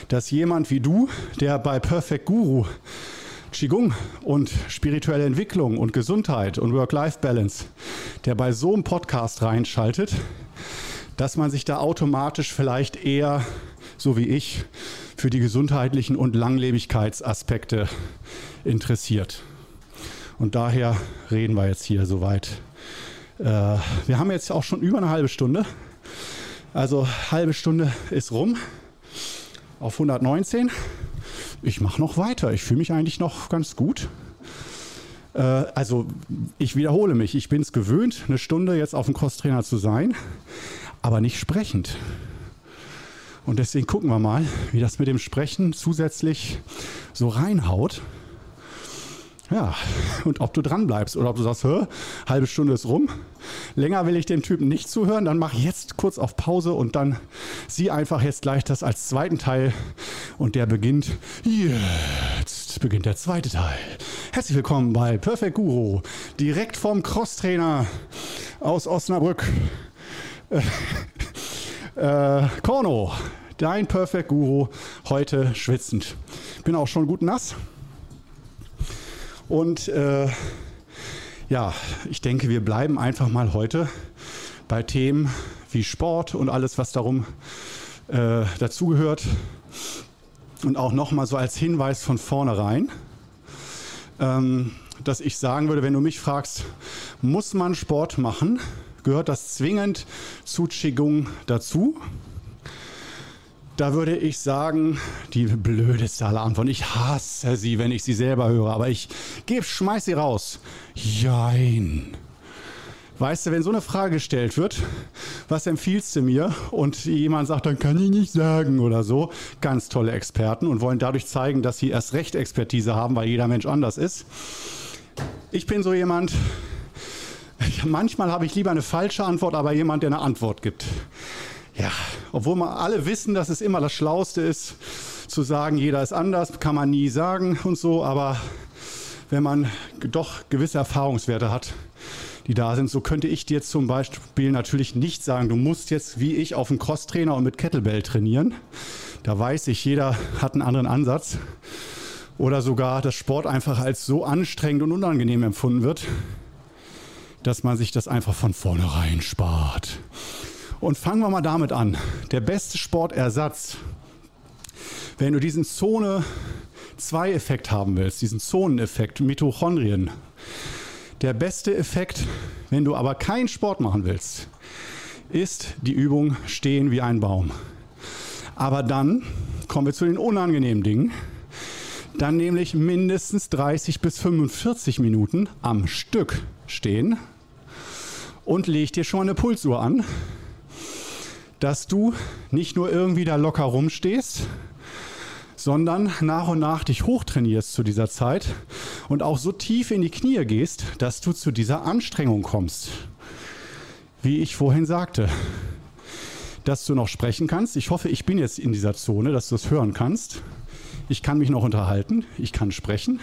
dass jemand wie du, der bei Perfect Guru Qigong und spirituelle Entwicklung und Gesundheit und Work-Life-Balance, der bei so einem Podcast reinschaltet, dass man sich da automatisch vielleicht eher, so wie ich, für die gesundheitlichen und Langlebigkeitsaspekte interessiert. Und daher reden wir jetzt hier soweit. Äh, wir haben jetzt auch schon über eine halbe Stunde. Also halbe Stunde ist rum auf 119 ich mache noch weiter. Ich fühle mich eigentlich noch ganz gut. Äh, also ich wiederhole mich, ich bin es gewöhnt, eine Stunde jetzt auf dem Crosstrainer zu sein, aber nicht sprechend. Und deswegen gucken wir mal, wie das mit dem Sprechen zusätzlich so reinhaut. Ja, und ob du dran bleibst oder ob du sagst, Hä, halbe Stunde ist rum. Länger will ich dem Typen nicht zuhören, dann mach jetzt kurz auf Pause und dann sieh einfach jetzt gleich das als zweiten Teil und der beginnt jetzt beginnt der zweite Teil. Herzlich willkommen bei Perfect Guru, direkt vom Crosstrainer aus Osnabrück. Äh, äh, Korno, dein Perfect Guru, heute schwitzend. Bin auch schon gut nass. Und äh, ja, ich denke, wir bleiben einfach mal heute bei Themen wie Sport und alles, was darum äh, dazugehört. Und auch nochmal so als Hinweis von vornherein, ähm, dass ich sagen würde, wenn du mich fragst, muss man Sport machen? Gehört das zwingend zu Qigong dazu? Da würde ich sagen, die blödeste aller Antworten. Ich hasse sie, wenn ich sie selber höre, aber ich gebe, schmeiß sie raus. Jein. Weißt du, wenn so eine Frage gestellt wird, was empfiehlst du mir? Und jemand sagt, dann kann ich nicht sagen oder so. Ganz tolle Experten und wollen dadurch zeigen, dass sie erst recht Expertise haben, weil jeder Mensch anders ist. Ich bin so jemand, manchmal habe ich lieber eine falsche Antwort, aber jemand, der eine Antwort gibt. Ja, obwohl wir alle wissen, dass es immer das Schlauste ist, zu sagen, jeder ist anders, kann man nie sagen und so, aber wenn man doch gewisse Erfahrungswerte hat, die da sind, so könnte ich dir zum Beispiel natürlich nicht sagen, du musst jetzt wie ich auf dem Crosstrainer und mit Kettlebell trainieren. Da weiß ich, jeder hat einen anderen Ansatz. Oder sogar, dass Sport einfach als so anstrengend und unangenehm empfunden wird, dass man sich das einfach von vornherein spart. Und fangen wir mal damit an. Der beste Sportersatz, wenn du diesen Zone 2 Effekt haben willst, diesen Zoneneffekt, Mitochondrien. Der beste Effekt, wenn du aber keinen Sport machen willst, ist die Übung stehen wie ein Baum. Aber dann kommen wir zu den unangenehmen Dingen. Dann nämlich mindestens 30 bis 45 Minuten am Stück stehen und leg dir schon mal eine Pulsuhr an dass du nicht nur irgendwie da locker rumstehst, sondern nach und nach dich hochtrainierst zu dieser Zeit und auch so tief in die Knie gehst, dass du zu dieser Anstrengung kommst. Wie ich vorhin sagte, dass du noch sprechen kannst. Ich hoffe, ich bin jetzt in dieser Zone, dass du es hören kannst. Ich kann mich noch unterhalten, ich kann sprechen.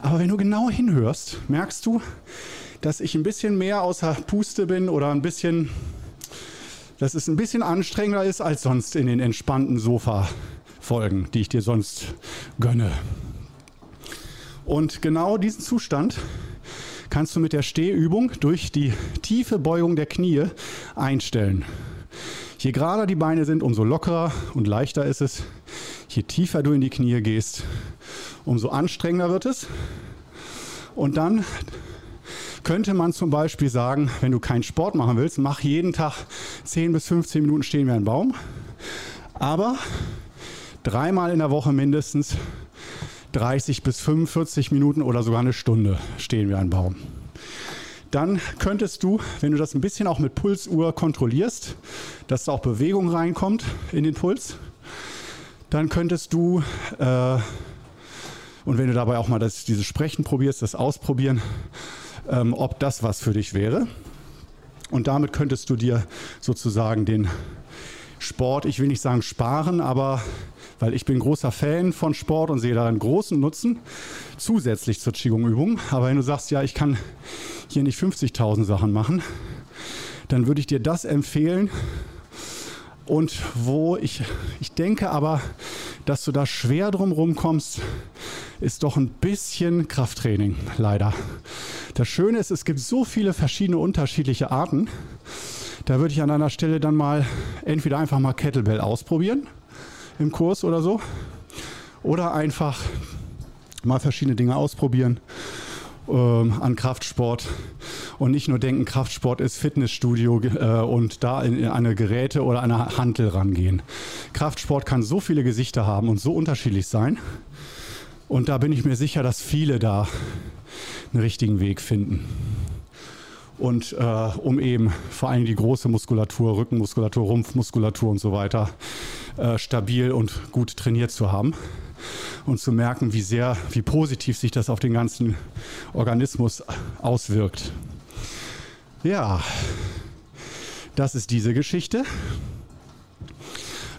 Aber wenn du genau hinhörst, merkst du, dass ich ein bisschen mehr außer Puste bin oder ein bisschen dass es ein bisschen anstrengender ist als sonst in den entspannten Sofa-Folgen, die ich dir sonst gönne. Und genau diesen Zustand kannst du mit der Stehübung durch die tiefe Beugung der Knie einstellen. Je gerader die Beine sind, umso lockerer und leichter ist es. Je tiefer du in die Knie gehst, umso anstrengender wird es. Und dann könnte man zum Beispiel sagen, wenn du keinen Sport machen willst, mach jeden Tag 10 bis 15 Minuten stehen wie ein Baum. Aber dreimal in der Woche mindestens 30 bis 45 Minuten oder sogar eine Stunde stehen wie ein Baum. dann könntest du, wenn du das ein bisschen auch mit Pulsuhr kontrollierst, dass da auch Bewegung reinkommt in den Puls, dann könntest du, äh, und wenn du dabei auch mal das, dieses Sprechen probierst, das Ausprobieren, ähm, ob das was für dich wäre. Und damit könntest du dir sozusagen den Sport, ich will nicht sagen sparen, aber weil ich bin großer Fan von Sport und sehe darin großen Nutzen, zusätzlich zur Qigong-Übung. Aber wenn du sagst, ja, ich kann hier nicht 50.000 Sachen machen, dann würde ich dir das empfehlen. Und wo ich, ich denke aber, dass du da schwer drum rumkommst, ist doch ein bisschen Krafttraining, leider. Das Schöne ist, es gibt so viele verschiedene unterschiedliche Arten. Da würde ich an einer Stelle dann mal entweder einfach mal Kettlebell ausprobieren im Kurs oder so. Oder einfach mal verschiedene Dinge ausprobieren ähm, an Kraftsport und nicht nur denken, Kraftsport ist Fitnessstudio äh, und da in, in eine Geräte oder eine Hantel rangehen. Kraftsport kann so viele Gesichter haben und so unterschiedlich sein. Und da bin ich mir sicher, dass viele da einen richtigen Weg finden. Und äh, um eben vor allem die große Muskulatur, Rückenmuskulatur, Rumpfmuskulatur und so weiter äh, stabil und gut trainiert zu haben und zu merken, wie sehr, wie positiv sich das auf den ganzen Organismus auswirkt. Ja, das ist diese Geschichte.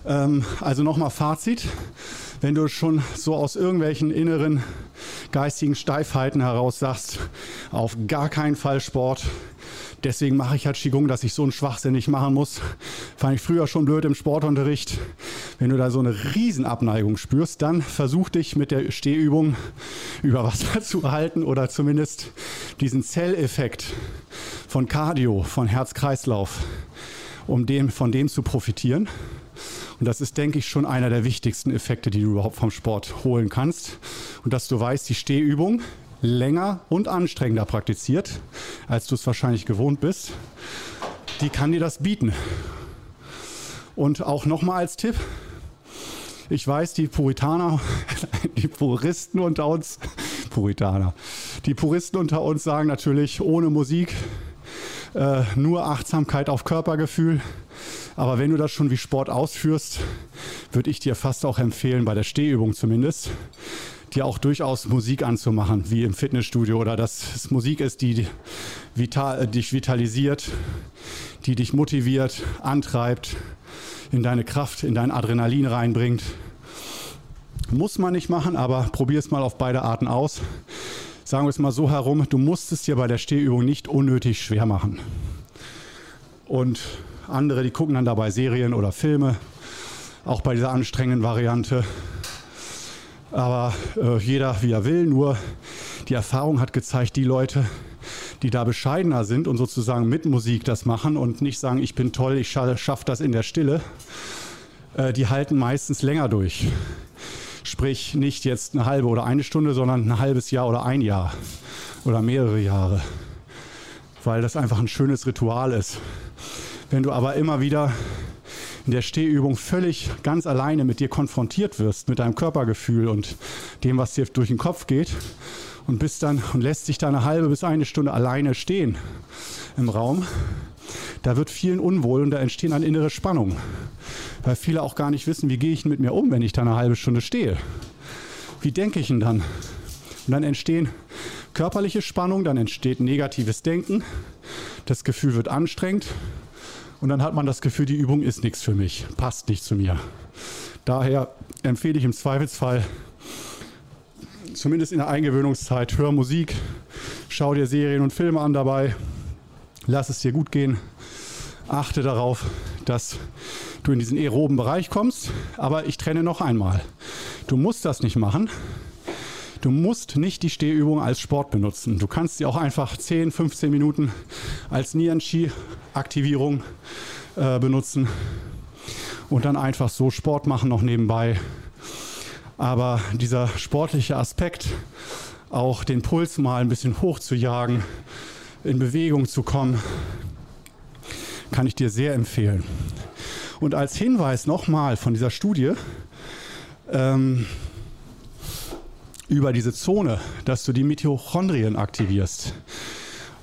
Ähm, also nochmal Fazit. Wenn du schon so aus irgendwelchen inneren geistigen Steifheiten heraus sagst, auf gar keinen Fall Sport, Deswegen mache ich halt Qigong, dass ich so einen Schwachsinn nicht machen muss. Fand ich früher schon blöd im Sportunterricht. Wenn du da so eine Riesenabneigung spürst, dann versuch dich mit der Stehübung über Wasser zu halten oder zumindest diesen Zelleffekt von Cardio, von Herz-Kreislauf, um dem, von dem zu profitieren. Und das ist, denke ich, schon einer der wichtigsten Effekte, die du überhaupt vom Sport holen kannst. Und dass du weißt, die Stehübung länger und anstrengender praktiziert, als du es wahrscheinlich gewohnt bist, die kann dir das bieten. Und auch nochmal als Tipp, ich weiß, die Puritaner, die Puristen unter uns, Puritaner, die Puristen unter uns sagen natürlich ohne Musik, äh, nur Achtsamkeit auf Körpergefühl. Aber wenn du das schon wie Sport ausführst, würde ich dir fast auch empfehlen, bei der Stehübung zumindest, dir auch durchaus Musik anzumachen, wie im Fitnessstudio oder dass es Musik ist, die vital, dich vitalisiert, die dich motiviert, antreibt, in deine Kraft, in dein Adrenalin reinbringt. Muss man nicht machen, aber probier es mal auf beide Arten aus. Sagen wir es mal so herum, du musst es dir bei der Stehübung nicht unnötig schwer machen. Und andere, die gucken dann dabei Serien oder Filme, auch bei dieser anstrengenden Variante. Aber äh, jeder wie er will, nur die Erfahrung hat gezeigt, die Leute, die da bescheidener sind und sozusagen mit Musik das machen und nicht sagen, ich bin toll, ich schaffe das in der Stille, äh, die halten meistens länger durch. Sprich nicht jetzt eine halbe oder eine Stunde, sondern ein halbes Jahr oder ein Jahr oder mehrere Jahre. Weil das einfach ein schönes Ritual ist. Wenn du aber immer wieder in der Stehübung völlig ganz alleine mit dir konfrontiert wirst, mit deinem Körpergefühl und dem, was dir durch den Kopf geht und bist dann und lässt sich da eine halbe bis eine Stunde alleine stehen im Raum, da wird vielen unwohl und da entstehen dann innere Spannungen, weil viele auch gar nicht wissen, wie gehe ich mit mir um, wenn ich da eine halbe Stunde stehe. Wie denke ich denn dann? Und dann entstehen körperliche Spannungen, dann entsteht negatives Denken, das Gefühl wird anstrengend und dann hat man das Gefühl, die Übung ist nichts für mich, passt nicht zu mir. Daher empfehle ich im Zweifelsfall, zumindest in der Eingewöhnungszeit, hör Musik, schau dir Serien und Filme an dabei, lass es dir gut gehen, achte darauf, dass du in diesen aeroben Bereich kommst. Aber ich trenne noch einmal. Du musst das nicht machen. Du musst nicht die Stehübung als Sport benutzen. Du kannst sie auch einfach 10, 15 Minuten als Nieren-Ski-Aktivierung äh, benutzen und dann einfach so Sport machen noch nebenbei. Aber dieser sportliche Aspekt, auch den Puls mal ein bisschen hoch zu jagen, in Bewegung zu kommen, kann ich dir sehr empfehlen. Und als Hinweis nochmal von dieser Studie, ähm, über diese Zone, dass du die Mitochondrien aktivierst.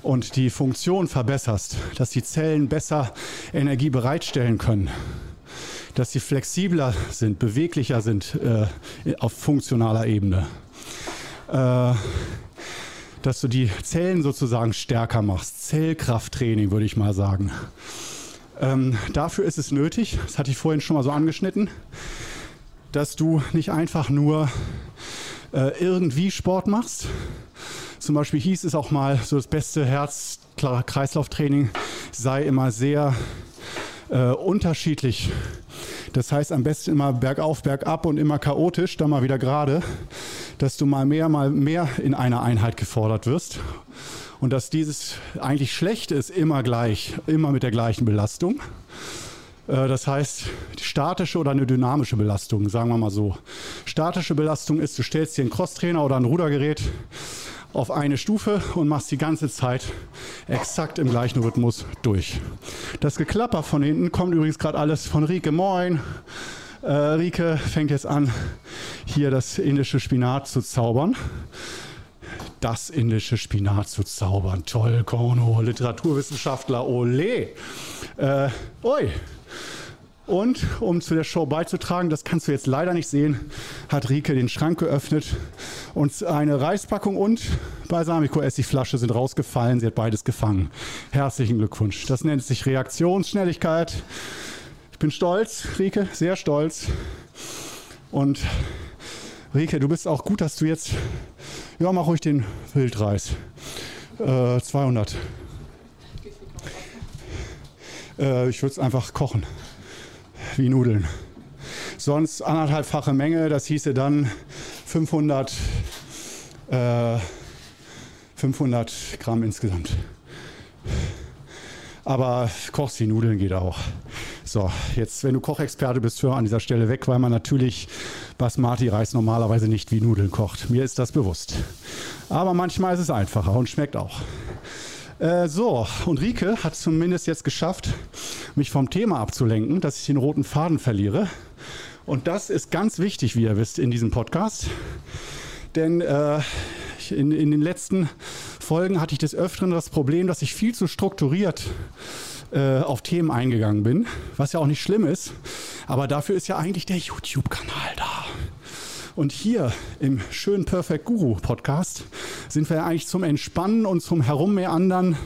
und die Funktion verbesserst, dass die Zellen besser Energie bereitstellen können, dass sie flexibler sind, beweglicher sind äh, auf funktionaler Ebene, äh, dass du die Zellen sozusagen stärker machst. Zellkrafttraining würde ich mal sagen. Ähm, dafür ist es nötig, das hatte ich vorhin schon mal so angeschnitten, dass du nicht einfach nur äh, irgendwie Sport machst. Zum Beispiel hieß es auch mal, so das beste Herz-Kreislauf-Training sei immer sehr äh, unterschiedlich. Das heißt am besten immer bergauf, bergab und immer chaotisch, dann mal wieder gerade, dass du mal mehr, mal mehr in einer Einheit gefordert wirst. Und dass dieses eigentlich schlecht ist, immer gleich, immer mit der gleichen Belastung. Äh, das heißt, die statische oder eine dynamische Belastung, sagen wir mal so. Statische Belastung ist, du stellst dir einen Crosstrainer oder ein Rudergerät auf eine Stufe und machst die ganze Zeit exakt im gleichen Rhythmus durch. Das Geklapper von hinten kommt übrigens gerade alles von Rike. Moin. Äh, Rike fängt jetzt an, hier das indische Spinat zu zaubern. Das indische Spinat zu zaubern. Toll, Kono, Literaturwissenschaftler, ole. Äh, oi, und um zu der Show beizutragen, das kannst du jetzt leider nicht sehen, hat Rike den Schrank geöffnet und eine Reispackung und Balsamico-Essigflasche sind rausgefallen. Sie hat beides gefangen. Herzlichen Glückwunsch. Das nennt sich Reaktionsschnelligkeit. Ich bin stolz, Rike, sehr stolz. Und Rike, du bist auch gut, dass du jetzt, ja, mach ruhig den Wildreis. Äh, 200. Äh, ich würde es einfach kochen wie Nudeln. Sonst anderthalbfache Menge, das hieße dann 500, äh, 500 Gramm insgesamt. Aber kochst die Nudeln geht auch. So, jetzt, wenn du Kochexperte bist, hör an dieser Stelle weg, weil man natürlich Basmati-Reis normalerweise nicht wie Nudeln kocht. Mir ist das bewusst. Aber manchmal ist es einfacher und schmeckt auch. Äh, so, und Rike hat zumindest jetzt geschafft, mich vom Thema abzulenken, dass ich den roten Faden verliere. Und das ist ganz wichtig, wie ihr wisst, in diesem Podcast. Denn äh, in, in den letzten Folgen hatte ich des Öfteren das Problem, dass ich viel zu strukturiert äh, auf Themen eingegangen bin, was ja auch nicht schlimm ist. Aber dafür ist ja eigentlich der YouTube-Kanal da. Und hier im schönen Perfect Guru Podcast sind wir eigentlich zum Entspannen und zum Herummeandern.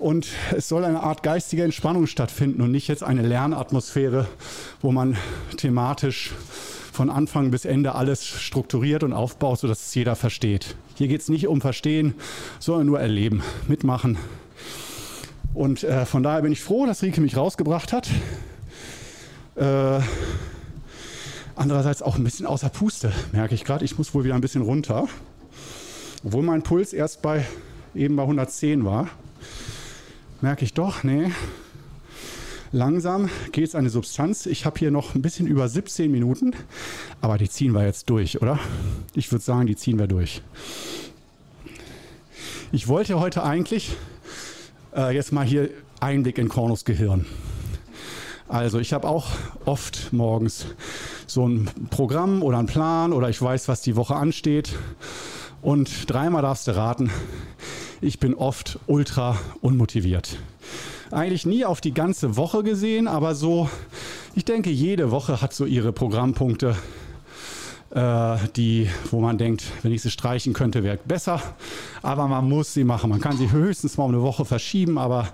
Und es soll eine Art geistige Entspannung stattfinden und nicht jetzt eine Lernatmosphäre, wo man thematisch von Anfang bis Ende alles strukturiert und aufbaut, sodass es jeder versteht. Hier geht es nicht um Verstehen, sondern nur Erleben, mitmachen. Und äh, von daher bin ich froh, dass Rike mich rausgebracht hat. Äh, Andererseits auch ein bisschen außer Puste, merke ich gerade. Ich muss wohl wieder ein bisschen runter. Obwohl mein Puls erst bei eben bei 110 war, merke ich doch, nee, langsam geht es an die Substanz. Ich habe hier noch ein bisschen über 17 Minuten, aber die ziehen wir jetzt durch, oder? Ich würde sagen, die ziehen wir durch. Ich wollte heute eigentlich äh, jetzt mal hier Einblick in Kornos Gehirn. Also ich habe auch oft morgens so ein Programm oder einen Plan oder ich weiß, was die Woche ansteht. Und dreimal darfst du raten, ich bin oft ultra unmotiviert. Eigentlich nie auf die ganze Woche gesehen, aber so, ich denke, jede Woche hat so ihre Programmpunkte, äh, die, wo man denkt, wenn ich sie streichen könnte, wäre besser. Aber man muss sie machen. Man kann sie höchstens mal um eine Woche verschieben, aber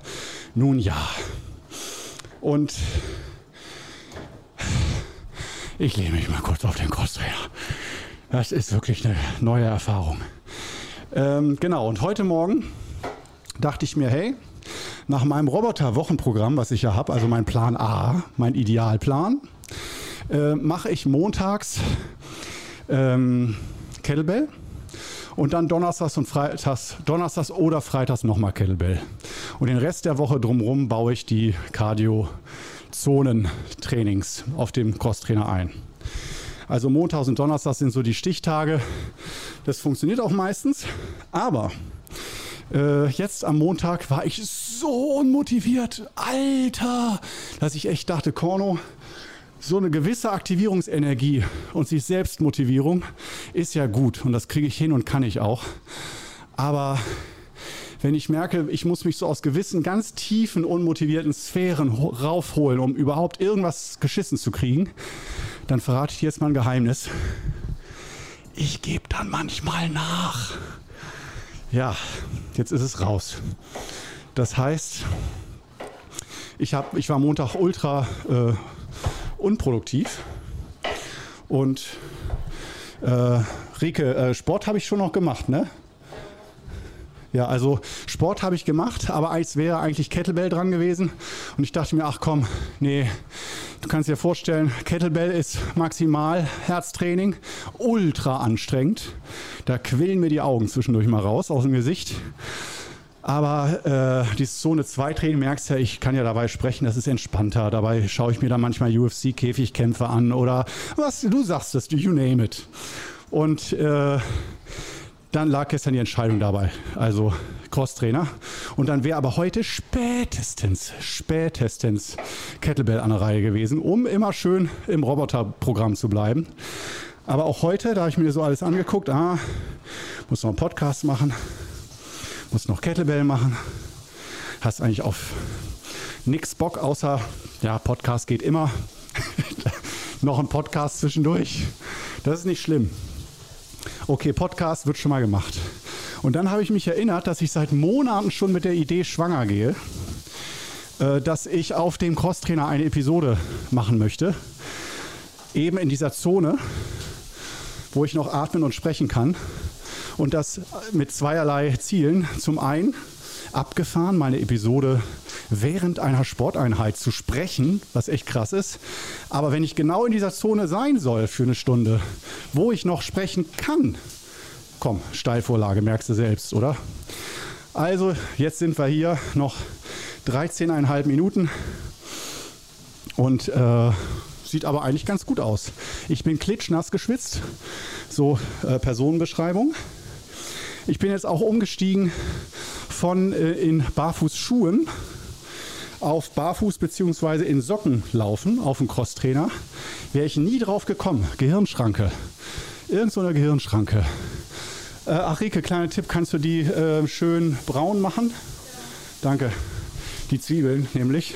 nun ja. Und ich lehne mich mal kurz auf den Crosstrainer. Das ist wirklich eine neue Erfahrung. Ähm, genau, und heute Morgen dachte ich mir, hey, nach meinem Roboter-Wochenprogramm, was ich ja habe, also mein Plan A, mein Idealplan, äh, mache ich montags ähm, Kettlebell und dann donnerstags und freitags, donnerstags oder freitags nochmal Kettlebell. Und den Rest der Woche drumherum baue ich die Cardio-Zonen-Trainings auf dem Crosstrainer ein. Also Montags und Donnerstags sind so die Stichtage. Das funktioniert auch meistens. Aber äh, jetzt am Montag war ich so unmotiviert. Alter, dass ich echt dachte, Korno, so eine gewisse Aktivierungsenergie und sich Selbstmotivierung ist ja gut und das kriege ich hin und kann ich auch. Aber wenn ich merke, ich muss mich so aus gewissen ganz tiefen, unmotivierten Sphären raufholen, um überhaupt irgendwas geschissen zu kriegen, dann verrate ich jetzt mal ein Geheimnis. Ich gebe dann manchmal nach. Ja, jetzt ist es raus. Das heißt, ich, hab, ich war Montag ultra äh, unproduktiv und äh, Rike, äh, Sport habe ich schon noch gemacht, ne? Ja, also Sport habe ich gemacht, aber es wäre eigentlich Kettlebell dran gewesen. Und ich dachte mir, ach komm, nee, du kannst dir vorstellen, Kettlebell ist maximal Herztraining, ultra anstrengend. Da quillen mir die Augen zwischendurch mal raus aus dem Gesicht. Aber äh, dieses Zone 2 Training, merkst ja, ich kann ja dabei sprechen, das ist entspannter. Dabei schaue ich mir dann manchmal UFC-Käfigkämpfe an oder was du sagst, das, you name it. Und äh, dann lag gestern die Entscheidung dabei. Also Crosstrainer. Und dann wäre aber heute spätestens, spätestens Kettlebell an der Reihe gewesen, um immer schön im Roboterprogramm zu bleiben. Aber auch heute, da habe ich mir so alles angeguckt, ah, muss noch einen Podcast machen, muss noch Kettlebell machen. Hast eigentlich auf nichts Bock, außer, ja, Podcast geht immer. noch ein Podcast zwischendurch. Das ist nicht schlimm. Okay, Podcast wird schon mal gemacht. Und dann habe ich mich erinnert, dass ich seit Monaten schon mit der Idee schwanger gehe, äh, dass ich auf dem Crosstrainer eine Episode machen möchte. Eben in dieser Zone, wo ich noch atmen und sprechen kann. Und das mit zweierlei Zielen. Zum einen abgefahren, meine Episode während einer Sporteinheit zu sprechen, was echt krass ist. Aber wenn ich genau in dieser Zone sein soll für eine Stunde, wo ich noch sprechen kann, komm, Steilvorlage, merkst du selbst, oder? Also, jetzt sind wir hier noch 13,5 Minuten und äh, sieht aber eigentlich ganz gut aus. Ich bin klitschnass geschwitzt, so äh, Personenbeschreibung. Ich bin jetzt auch umgestiegen von äh, in Barfußschuhen auf Barfuß bzw. in Socken laufen auf dem Crosstrainer, wäre ich nie drauf gekommen. Gehirnschranke. Irgend so eine Gehirnschranke. Äh, ach, Rike, kleiner Tipp, kannst du die äh, schön braun machen? Ja. Danke. Die Zwiebeln nämlich,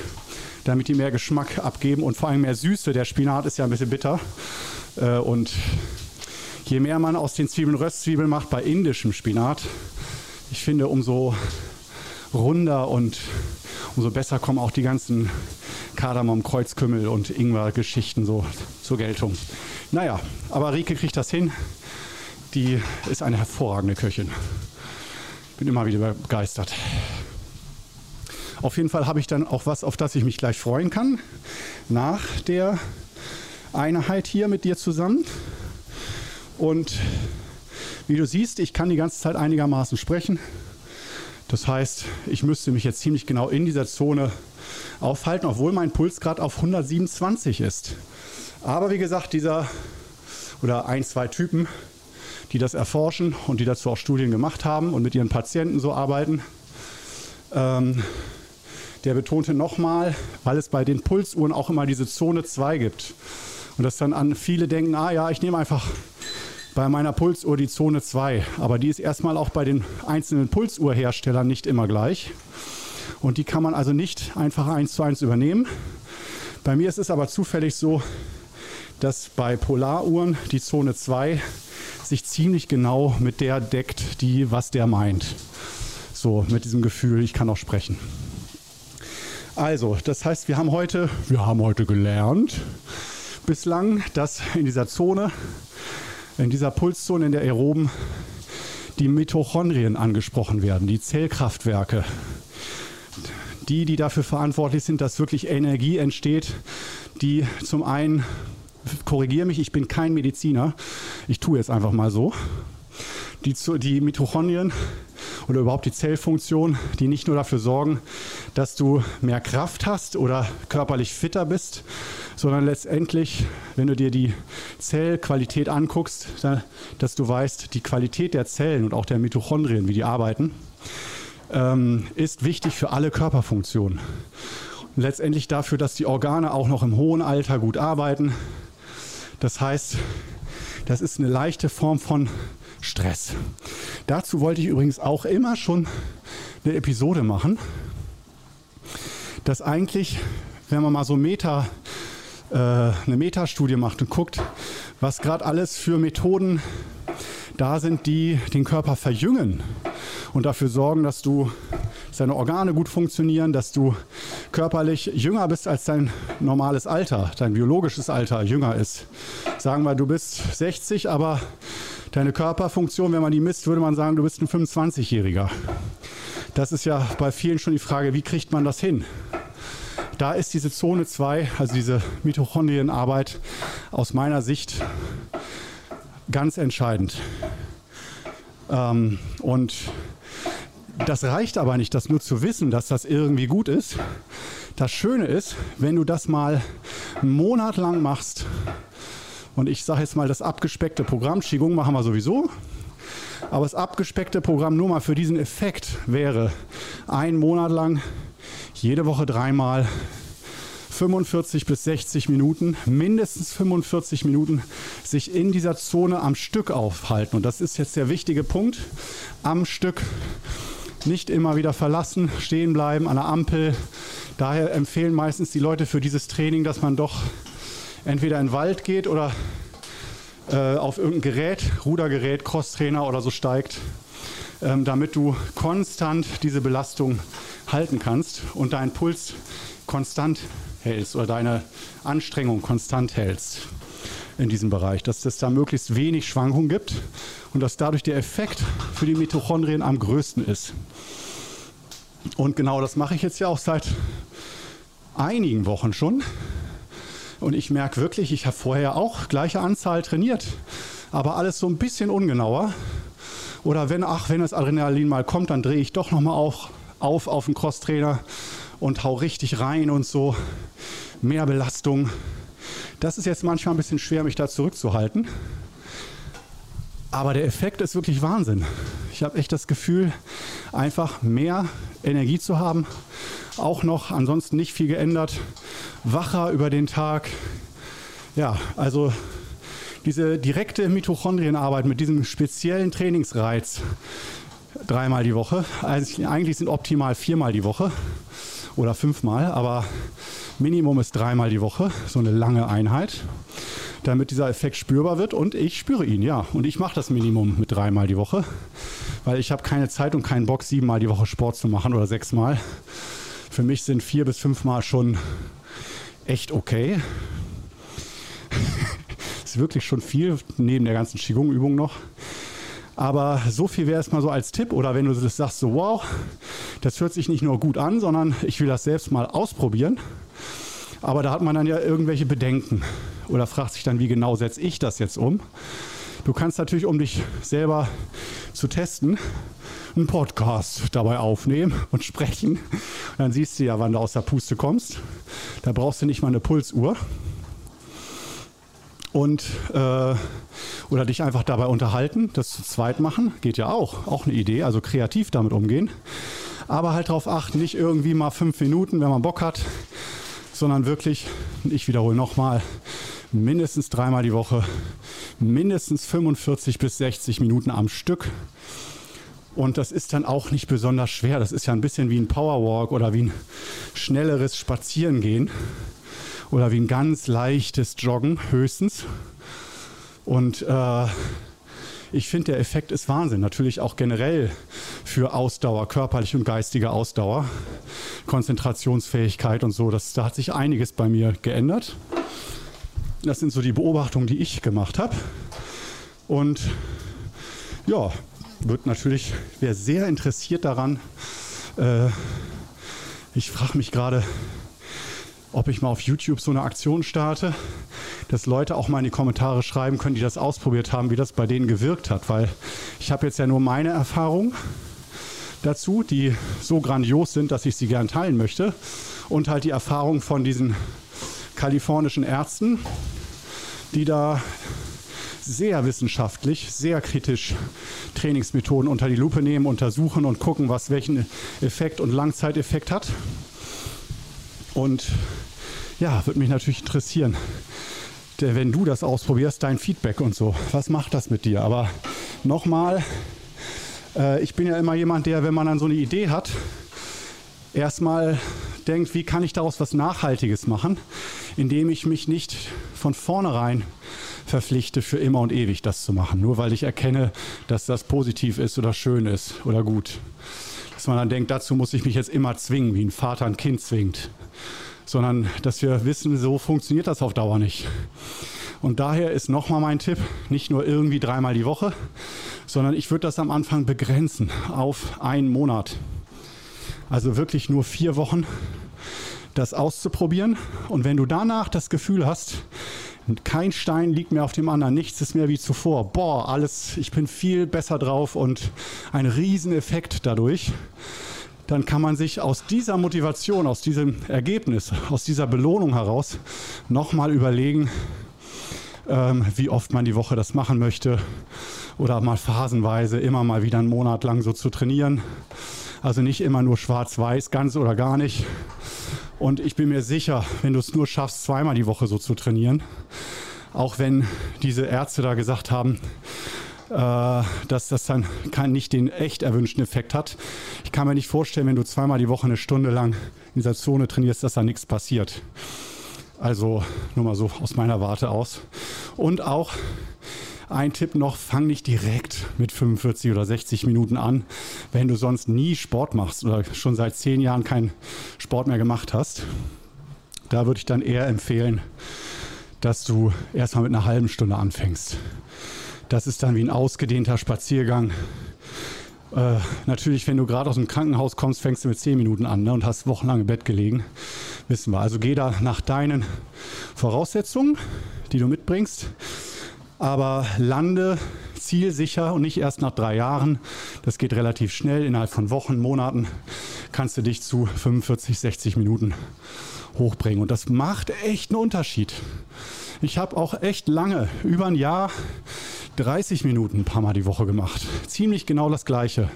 damit die mehr Geschmack abgeben und vor allem mehr Süße. Der Spinat ist ja ein bisschen bitter. Äh, und je mehr man aus den Zwiebeln Röstzwiebeln macht bei indischem Spinat, ich finde, umso runder und umso besser kommen auch die ganzen Kardamom, Kreuzkümmel und Ingwer-Geschichten so zur Geltung. Naja, aber Rike kriegt das hin. Die ist eine hervorragende Köchin. Bin immer wieder begeistert. Auf jeden Fall habe ich dann auch was, auf das ich mich gleich freuen kann. Nach der Einheit hier mit dir zusammen. Und wie du siehst, ich kann die ganze Zeit einigermaßen sprechen. Das heißt, ich müsste mich jetzt ziemlich genau in dieser Zone aufhalten, obwohl mein Puls gerade auf 127 ist. Aber wie gesagt, dieser oder ein, zwei Typen, die das erforschen und die dazu auch Studien gemacht haben und mit ihren Patienten so arbeiten, ähm, der betonte nochmal, weil es bei den Pulsuhren auch immer diese Zone 2 gibt. Und dass dann an viele denken, ah ja, ich nehme einfach bei meiner Pulsuhr die Zone 2. Aber die ist erstmal auch bei den einzelnen Pulsuhrherstellern nicht immer gleich. Und die kann man also nicht einfach eins zu eins übernehmen. Bei mir ist es aber zufällig so, dass bei Polaruhren die Zone 2 sich ziemlich genau mit der deckt, die was der meint. So mit diesem Gefühl, ich kann auch sprechen. Also, das heißt, wir haben heute, wir haben heute gelernt bislang, dass in dieser Zone in dieser Pulszone in der Aeroben die Mitochondrien angesprochen werden, die Zellkraftwerke. Die, die dafür verantwortlich sind, dass wirklich Energie entsteht, die zum einen, korrigiere mich, ich bin kein Mediziner, ich tue es einfach mal so, die, die Mitochondrien oder überhaupt die Zellfunktion, die nicht nur dafür sorgen, dass du mehr Kraft hast oder körperlich fitter bist, sondern letztendlich, wenn du dir die Zellqualität anguckst, dass du weißt, die Qualität der Zellen und auch der Mitochondrien, wie die arbeiten, ähm, ist wichtig für alle Körperfunktionen. Und letztendlich dafür, dass die Organe auch noch im hohen Alter gut arbeiten. Das heißt, das ist eine leichte Form von Stress. Dazu wollte ich übrigens auch immer schon eine Episode machen, dass eigentlich, wenn man mal so Meta, äh, eine Metastudie macht und guckt, was gerade alles für Methoden da sind, die den Körper verjüngen und dafür sorgen, dass du deine Organe gut funktionieren, dass du körperlich jünger bist als dein normales Alter, dein biologisches Alter jünger ist. Sagen wir, du bist 60, aber deine Körperfunktion, wenn man die misst, würde man sagen, du bist ein 25-Jähriger. Das ist ja bei vielen schon die Frage, wie kriegt man das hin? Da ist diese Zone 2, also diese Mitochondrienarbeit aus meiner Sicht ganz entscheidend. Ähm, und das reicht aber nicht, das nur zu wissen, dass das irgendwie gut ist. Das Schöne ist, wenn du das mal einen Monat lang machst, und ich sage jetzt mal, das abgespeckte Programm, Qigong machen wir sowieso, aber das abgespeckte Programm nur mal für diesen Effekt wäre ein Monat lang, jede Woche dreimal 45 bis 60 Minuten, mindestens 45 Minuten, sich in dieser Zone am Stück aufhalten. Und das ist jetzt der wichtige Punkt. Am Stück nicht immer wieder verlassen, stehen bleiben an der Ampel. Daher empfehlen meistens die Leute für dieses Training, dass man doch entweder in den Wald geht oder äh, auf irgendein Gerät, Rudergerät, Crosstrainer oder so steigt, ähm, damit du konstant diese Belastung halten kannst und deinen Puls konstant hältst oder deine Anstrengung konstant hältst in diesem Bereich, dass es da möglichst wenig Schwankungen gibt und dass dadurch der Effekt für die Mitochondrien am größten ist. Und genau das mache ich jetzt ja auch seit einigen Wochen schon. Und ich merke wirklich, ich habe vorher auch gleiche Anzahl trainiert, aber alles so ein bisschen ungenauer. Oder wenn, ach, wenn das Adrenalin mal kommt, dann drehe ich doch nochmal auf, auf auf den Crosstrainer und hau richtig rein und so. Mehr Belastung. Das ist jetzt manchmal ein bisschen schwer, mich da zurückzuhalten. Aber der Effekt ist wirklich Wahnsinn. Ich habe echt das Gefühl, einfach mehr Energie zu haben. Auch noch ansonsten nicht viel geändert. Wacher über den Tag. Ja, also diese direkte Mitochondrienarbeit mit diesem speziellen Trainingsreiz dreimal die Woche. Also eigentlich sind optimal viermal die Woche oder fünfmal, aber Minimum ist dreimal die Woche, so eine lange Einheit, damit dieser Effekt spürbar wird und ich spüre ihn, ja. Und ich mache das Minimum mit dreimal die Woche, weil ich habe keine Zeit und keinen Bock, siebenmal die Woche Sport zu machen oder sechsmal. Für mich sind vier bis fünfmal schon echt okay. ist wirklich schon viel, neben der ganzen Qigong-Übung noch. Aber so viel wäre es mal so als Tipp. Oder wenn du das sagst, so wow, das hört sich nicht nur gut an, sondern ich will das selbst mal ausprobieren. Aber da hat man dann ja irgendwelche Bedenken oder fragt sich dann, wie genau setze ich das jetzt um? Du kannst natürlich, um dich selber zu testen, einen Podcast dabei aufnehmen und sprechen. dann siehst du ja, wann du aus der Puste kommst. Da brauchst du nicht mal eine Pulsuhr und äh, oder dich einfach dabei unterhalten, das zu zweit machen, geht ja auch, auch eine Idee, also kreativ damit umgehen. Aber halt darauf achten, nicht irgendwie mal fünf Minuten, wenn man Bock hat, sondern wirklich, ich wiederhole nochmal, mindestens dreimal die Woche, mindestens 45 bis 60 Minuten am Stück. Und das ist dann auch nicht besonders schwer. Das ist ja ein bisschen wie ein Powerwalk oder wie ein schnelleres Spazierengehen oder wie ein ganz leichtes Joggen höchstens. Und äh, ich finde, der Effekt ist Wahnsinn. Natürlich auch generell für Ausdauer, körperliche und geistige Ausdauer, Konzentrationsfähigkeit und so. Das, da hat sich einiges bei mir geändert. Das sind so die Beobachtungen, die ich gemacht habe. Und ja, wird natürlich, wer sehr interessiert daran, äh, ich frage mich gerade, ob ich mal auf YouTube so eine Aktion starte, dass Leute auch mal in die Kommentare schreiben können, die das ausprobiert haben, wie das bei denen gewirkt hat. Weil ich habe jetzt ja nur meine Erfahrungen dazu, die so grandios sind, dass ich sie gern teilen möchte. Und halt die Erfahrung von diesen kalifornischen Ärzten, die da sehr wissenschaftlich, sehr kritisch Trainingsmethoden unter die Lupe nehmen, untersuchen und gucken, was welchen Effekt und Langzeiteffekt hat. Und ja, würde mich natürlich interessieren, wenn du das ausprobierst, dein Feedback und so. Was macht das mit dir? Aber nochmal, Äh, ich bin ja immer jemand, der, wenn man dann so eine Idee hat, erstmal denkt, wie kann ich daraus was Nachhaltiges machen, indem ich mich nicht von vornherein verpflichte, für immer und ewig das zu machen, nur weil ich erkenne, dass das positiv ist oder schön ist oder gut. Dass man dann denkt, dazu muss ich mich jetzt immer zwingen, wie ein Vater ein Kind zwingt, sondern dass wir wissen, so funktioniert das auf Dauer nicht. Und daher ist nochmal mein Tipp, nicht nur irgendwie dreimal die Woche, sondern ich würde das am Anfang begrenzen auf einen Monat. Also wirklich nur vier Wochen das auszuprobieren. Und wenn du danach das Gefühl hast, kein Stein liegt mehr auf dem anderen, nichts ist mehr wie zuvor. Boah, alles, ich bin viel besser drauf und ein Rieseneffekt dadurch. Dann kann man sich aus dieser Motivation, aus diesem Ergebnis, aus dieser Belohnung heraus nochmal überlegen, ähm, wie oft man die Woche das machen möchte oder mal phasenweise immer mal wieder einen Monat lang so zu trainieren. Also nicht immer nur schwarz-weiß, ganz oder gar nicht. Und ich bin mir sicher, wenn du es nur schaffst, zweimal die Woche so zu trainieren, auch wenn diese Ärzte da gesagt haben, dass das dann kein, nicht den echt erwünschten Effekt hat. Ich kann mir nicht vorstellen, wenn du zweimal die Woche eine Stunde lang in dieser Zone trainierst, dass da nichts passiert. Also nur mal so aus meiner Warte aus. Und auch ein Tipp noch, fang nicht direkt mit 45 oder 60 Minuten an, wenn du sonst nie Sport machst oder schon seit zehn Jahren keinen Sport mehr gemacht hast. Da würde ich dann eher empfehlen, dass du erstmal mit einer halben Stunde anfängst. Das ist dann wie ein ausgedehnter Spaziergang. Äh, natürlich, wenn du gerade aus dem Krankenhaus kommst, fängst du mit zehn Minuten an ne, und hast wochenlang im Bett gelegen. Wissen wir. Also geh da nach deinen Voraussetzungen, die du mitbringst aber lande zielsicher und nicht erst nach drei Jahren. Das geht relativ schnell. Innerhalb von Wochen, Monaten kannst du dich zu 45, 60 Minuten hochbringen. Und das macht echt einen Unterschied. Ich habe auch echt lange, über ein Jahr, 30 Minuten ein paar Mal die Woche gemacht. Ziemlich genau das Gleiche.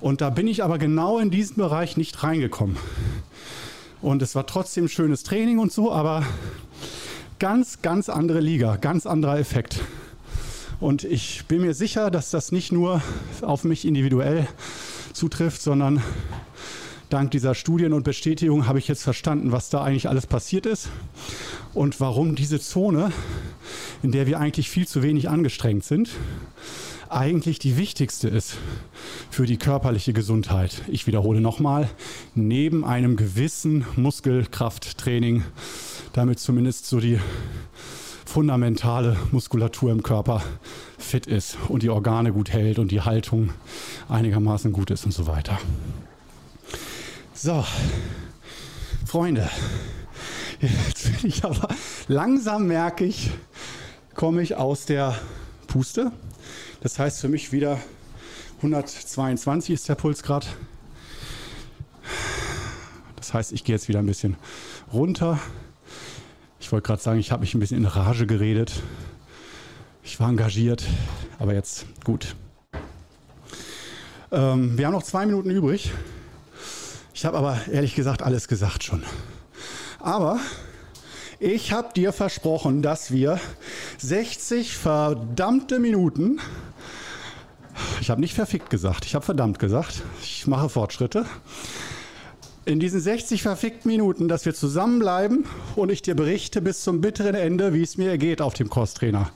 Und da bin ich aber genau in diesen Bereich nicht reingekommen. Und es war trotzdem schönes Training und so, aber Ganz, ganz andere Liga, ganz anderer Effekt. Und ich bin mir sicher, dass das nicht nur auf mich individuell zutrifft, sondern dank dieser Studien und Bestätigung habe ich jetzt verstanden, was da eigentlich alles passiert ist und warum diese Zone, in der wir eigentlich viel zu wenig angestrengt sind, eigentlich die wichtigste ist für die körperliche Gesundheit. Ich wiederhole nochmal, neben einem gewissen Muskelkrafttraining damit zumindest so die fundamentale Muskulatur im Körper fit ist und die Organe gut hält und die Haltung einigermaßen gut ist und so weiter. So, Freunde, jetzt bin ich aber langsam merke ich, komme ich aus der Puste. Das heißt für mich wieder 122 ist der Pulsgrad. Das heißt, ich gehe jetzt wieder ein bisschen runter. Ich wollte gerade sagen, ich habe mich ein bisschen in Rage geredet. Ich war engagiert, aber jetzt gut. Ähm, wir haben noch zwei Minuten übrig. Ich habe aber ehrlich gesagt alles gesagt schon. Aber ich habe dir versprochen, dass wir 60 verdammte Minuten, ich habe nicht verfickt gesagt, ich habe verdammt gesagt, ich mache Fortschritte, in diesen 60 verfickten Minuten, dass wir zusammenbleiben und ich dir berichte bis zum bitteren Ende, wie es mir ergeht auf dem Crosstrainer.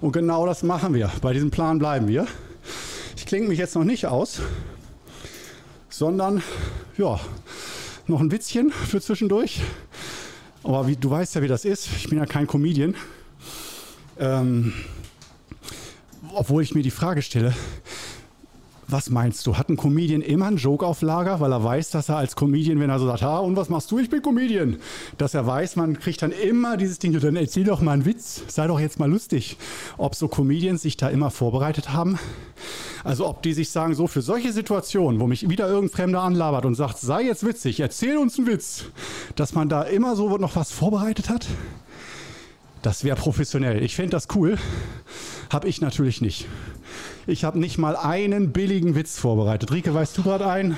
Und genau das machen wir. Bei diesem Plan bleiben wir. Ich klinge mich jetzt noch nicht aus, sondern ja, noch ein Witzchen für zwischendurch. Aber wie, du weißt ja, wie das ist. Ich bin ja kein Comedian. Ähm, obwohl ich mir die Frage stelle, was meinst du? Hat ein Comedian immer einen Joke auf Lager, weil er weiß, dass er als Comedian, wenn er so sagt, ha, und was machst du? Ich bin Comedian. Dass er weiß, man kriegt dann immer dieses Ding, dann erzähl doch mal einen Witz, sei doch jetzt mal lustig. Ob so Comedians sich da immer vorbereitet haben? Also ob die sich sagen, so für solche Situationen, wo mich wieder irgendein Fremder anlabert und sagt, sei jetzt witzig, erzähl uns einen Witz, dass man da immer so noch was vorbereitet hat? Das wäre professionell. Ich fände das cool. Habe ich natürlich nicht. Ich habe nicht mal einen billigen Witz vorbereitet. Rike, weißt du gerade einen?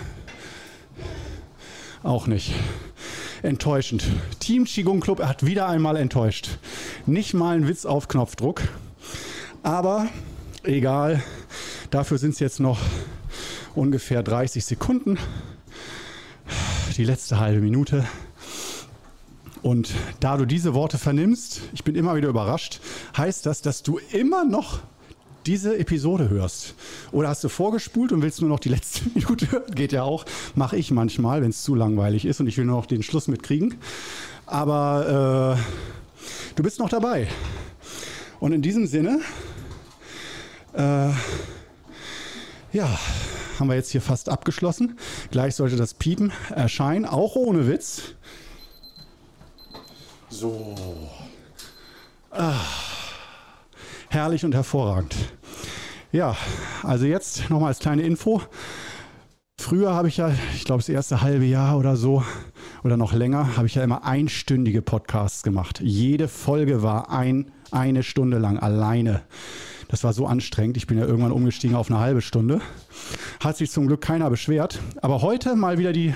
Auch nicht. Enttäuschend. Team Qigong Club hat wieder einmal enttäuscht. Nicht mal ein Witz auf Knopfdruck. Aber egal. Dafür sind es jetzt noch ungefähr 30 Sekunden. Die letzte halbe Minute. Und da du diese Worte vernimmst, ich bin immer wieder überrascht, heißt das, dass du immer noch diese Episode hörst. Oder hast du vorgespult und willst nur noch die letzte Minute hören? Geht ja auch. Mache ich manchmal, wenn es zu langweilig ist und ich will nur noch den Schluss mitkriegen. Aber äh, du bist noch dabei. Und in diesem Sinne, äh, ja, haben wir jetzt hier fast abgeschlossen. Gleich sollte das Piepen erscheinen, auch ohne Witz. So. Ah, herrlich und hervorragend. Ja, also jetzt nochmal als kleine Info. Früher habe ich ja, ich glaube, das erste halbe Jahr oder so oder noch länger, habe ich ja immer einstündige Podcasts gemacht. Jede Folge war ein, eine Stunde lang alleine. Das war so anstrengend. Ich bin ja irgendwann umgestiegen auf eine halbe Stunde. Hat sich zum Glück keiner beschwert. Aber heute mal wieder die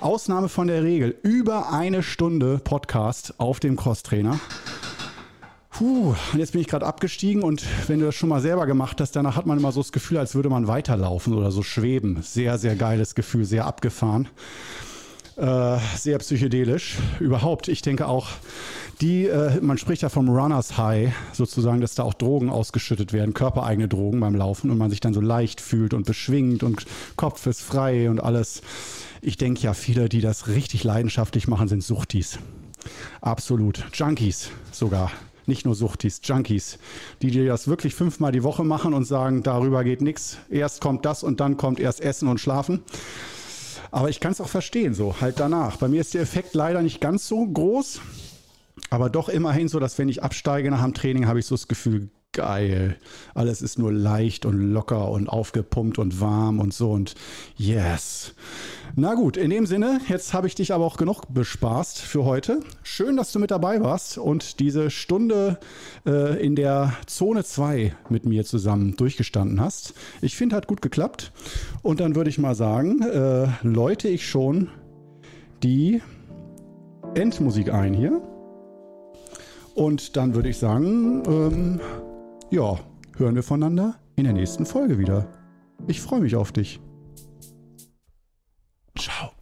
Ausnahme von der Regel. Über eine Stunde Podcast auf dem Crosstrainer. Puh, und jetzt bin ich gerade abgestiegen und wenn du das schon mal selber gemacht hast, danach hat man immer so das Gefühl, als würde man weiterlaufen oder so schweben. Sehr, sehr geiles Gefühl, sehr abgefahren. Äh, sehr psychedelisch. Überhaupt, ich denke auch, die, äh, man spricht ja vom Runners High, sozusagen, dass da auch Drogen ausgeschüttet werden, körpereigene Drogen beim Laufen und man sich dann so leicht fühlt und beschwingt und Kopf ist frei und alles. Ich denke ja, viele, die das richtig leidenschaftlich machen, sind Suchtis. Absolut. Junkies sogar. Nicht nur Suchtis, Junkies, die dir das wirklich fünfmal die Woche machen und sagen, darüber geht nichts. Erst kommt das und dann kommt erst Essen und Schlafen. Aber ich kann es auch verstehen, so halt danach. Bei mir ist der Effekt leider nicht ganz so groß, aber doch immerhin so, dass wenn ich absteige nach dem Training, habe ich so das Gefühl, geil. Alles ist nur leicht und locker und aufgepumpt und warm und so und yes. Na gut, in dem Sinne, jetzt habe ich dich aber auch genug bespaßt für heute. Schön, dass du mit dabei warst und diese Stunde äh, in der Zone 2 mit mir zusammen durchgestanden hast. Ich finde, hat gut geklappt. Und dann würde ich mal sagen, äh, läute ich schon die Endmusik ein hier. Und dann würde ich sagen, ähm, ja, hören wir voneinander in der nächsten Folge wieder. Ich freue mich auf dich. Ciao.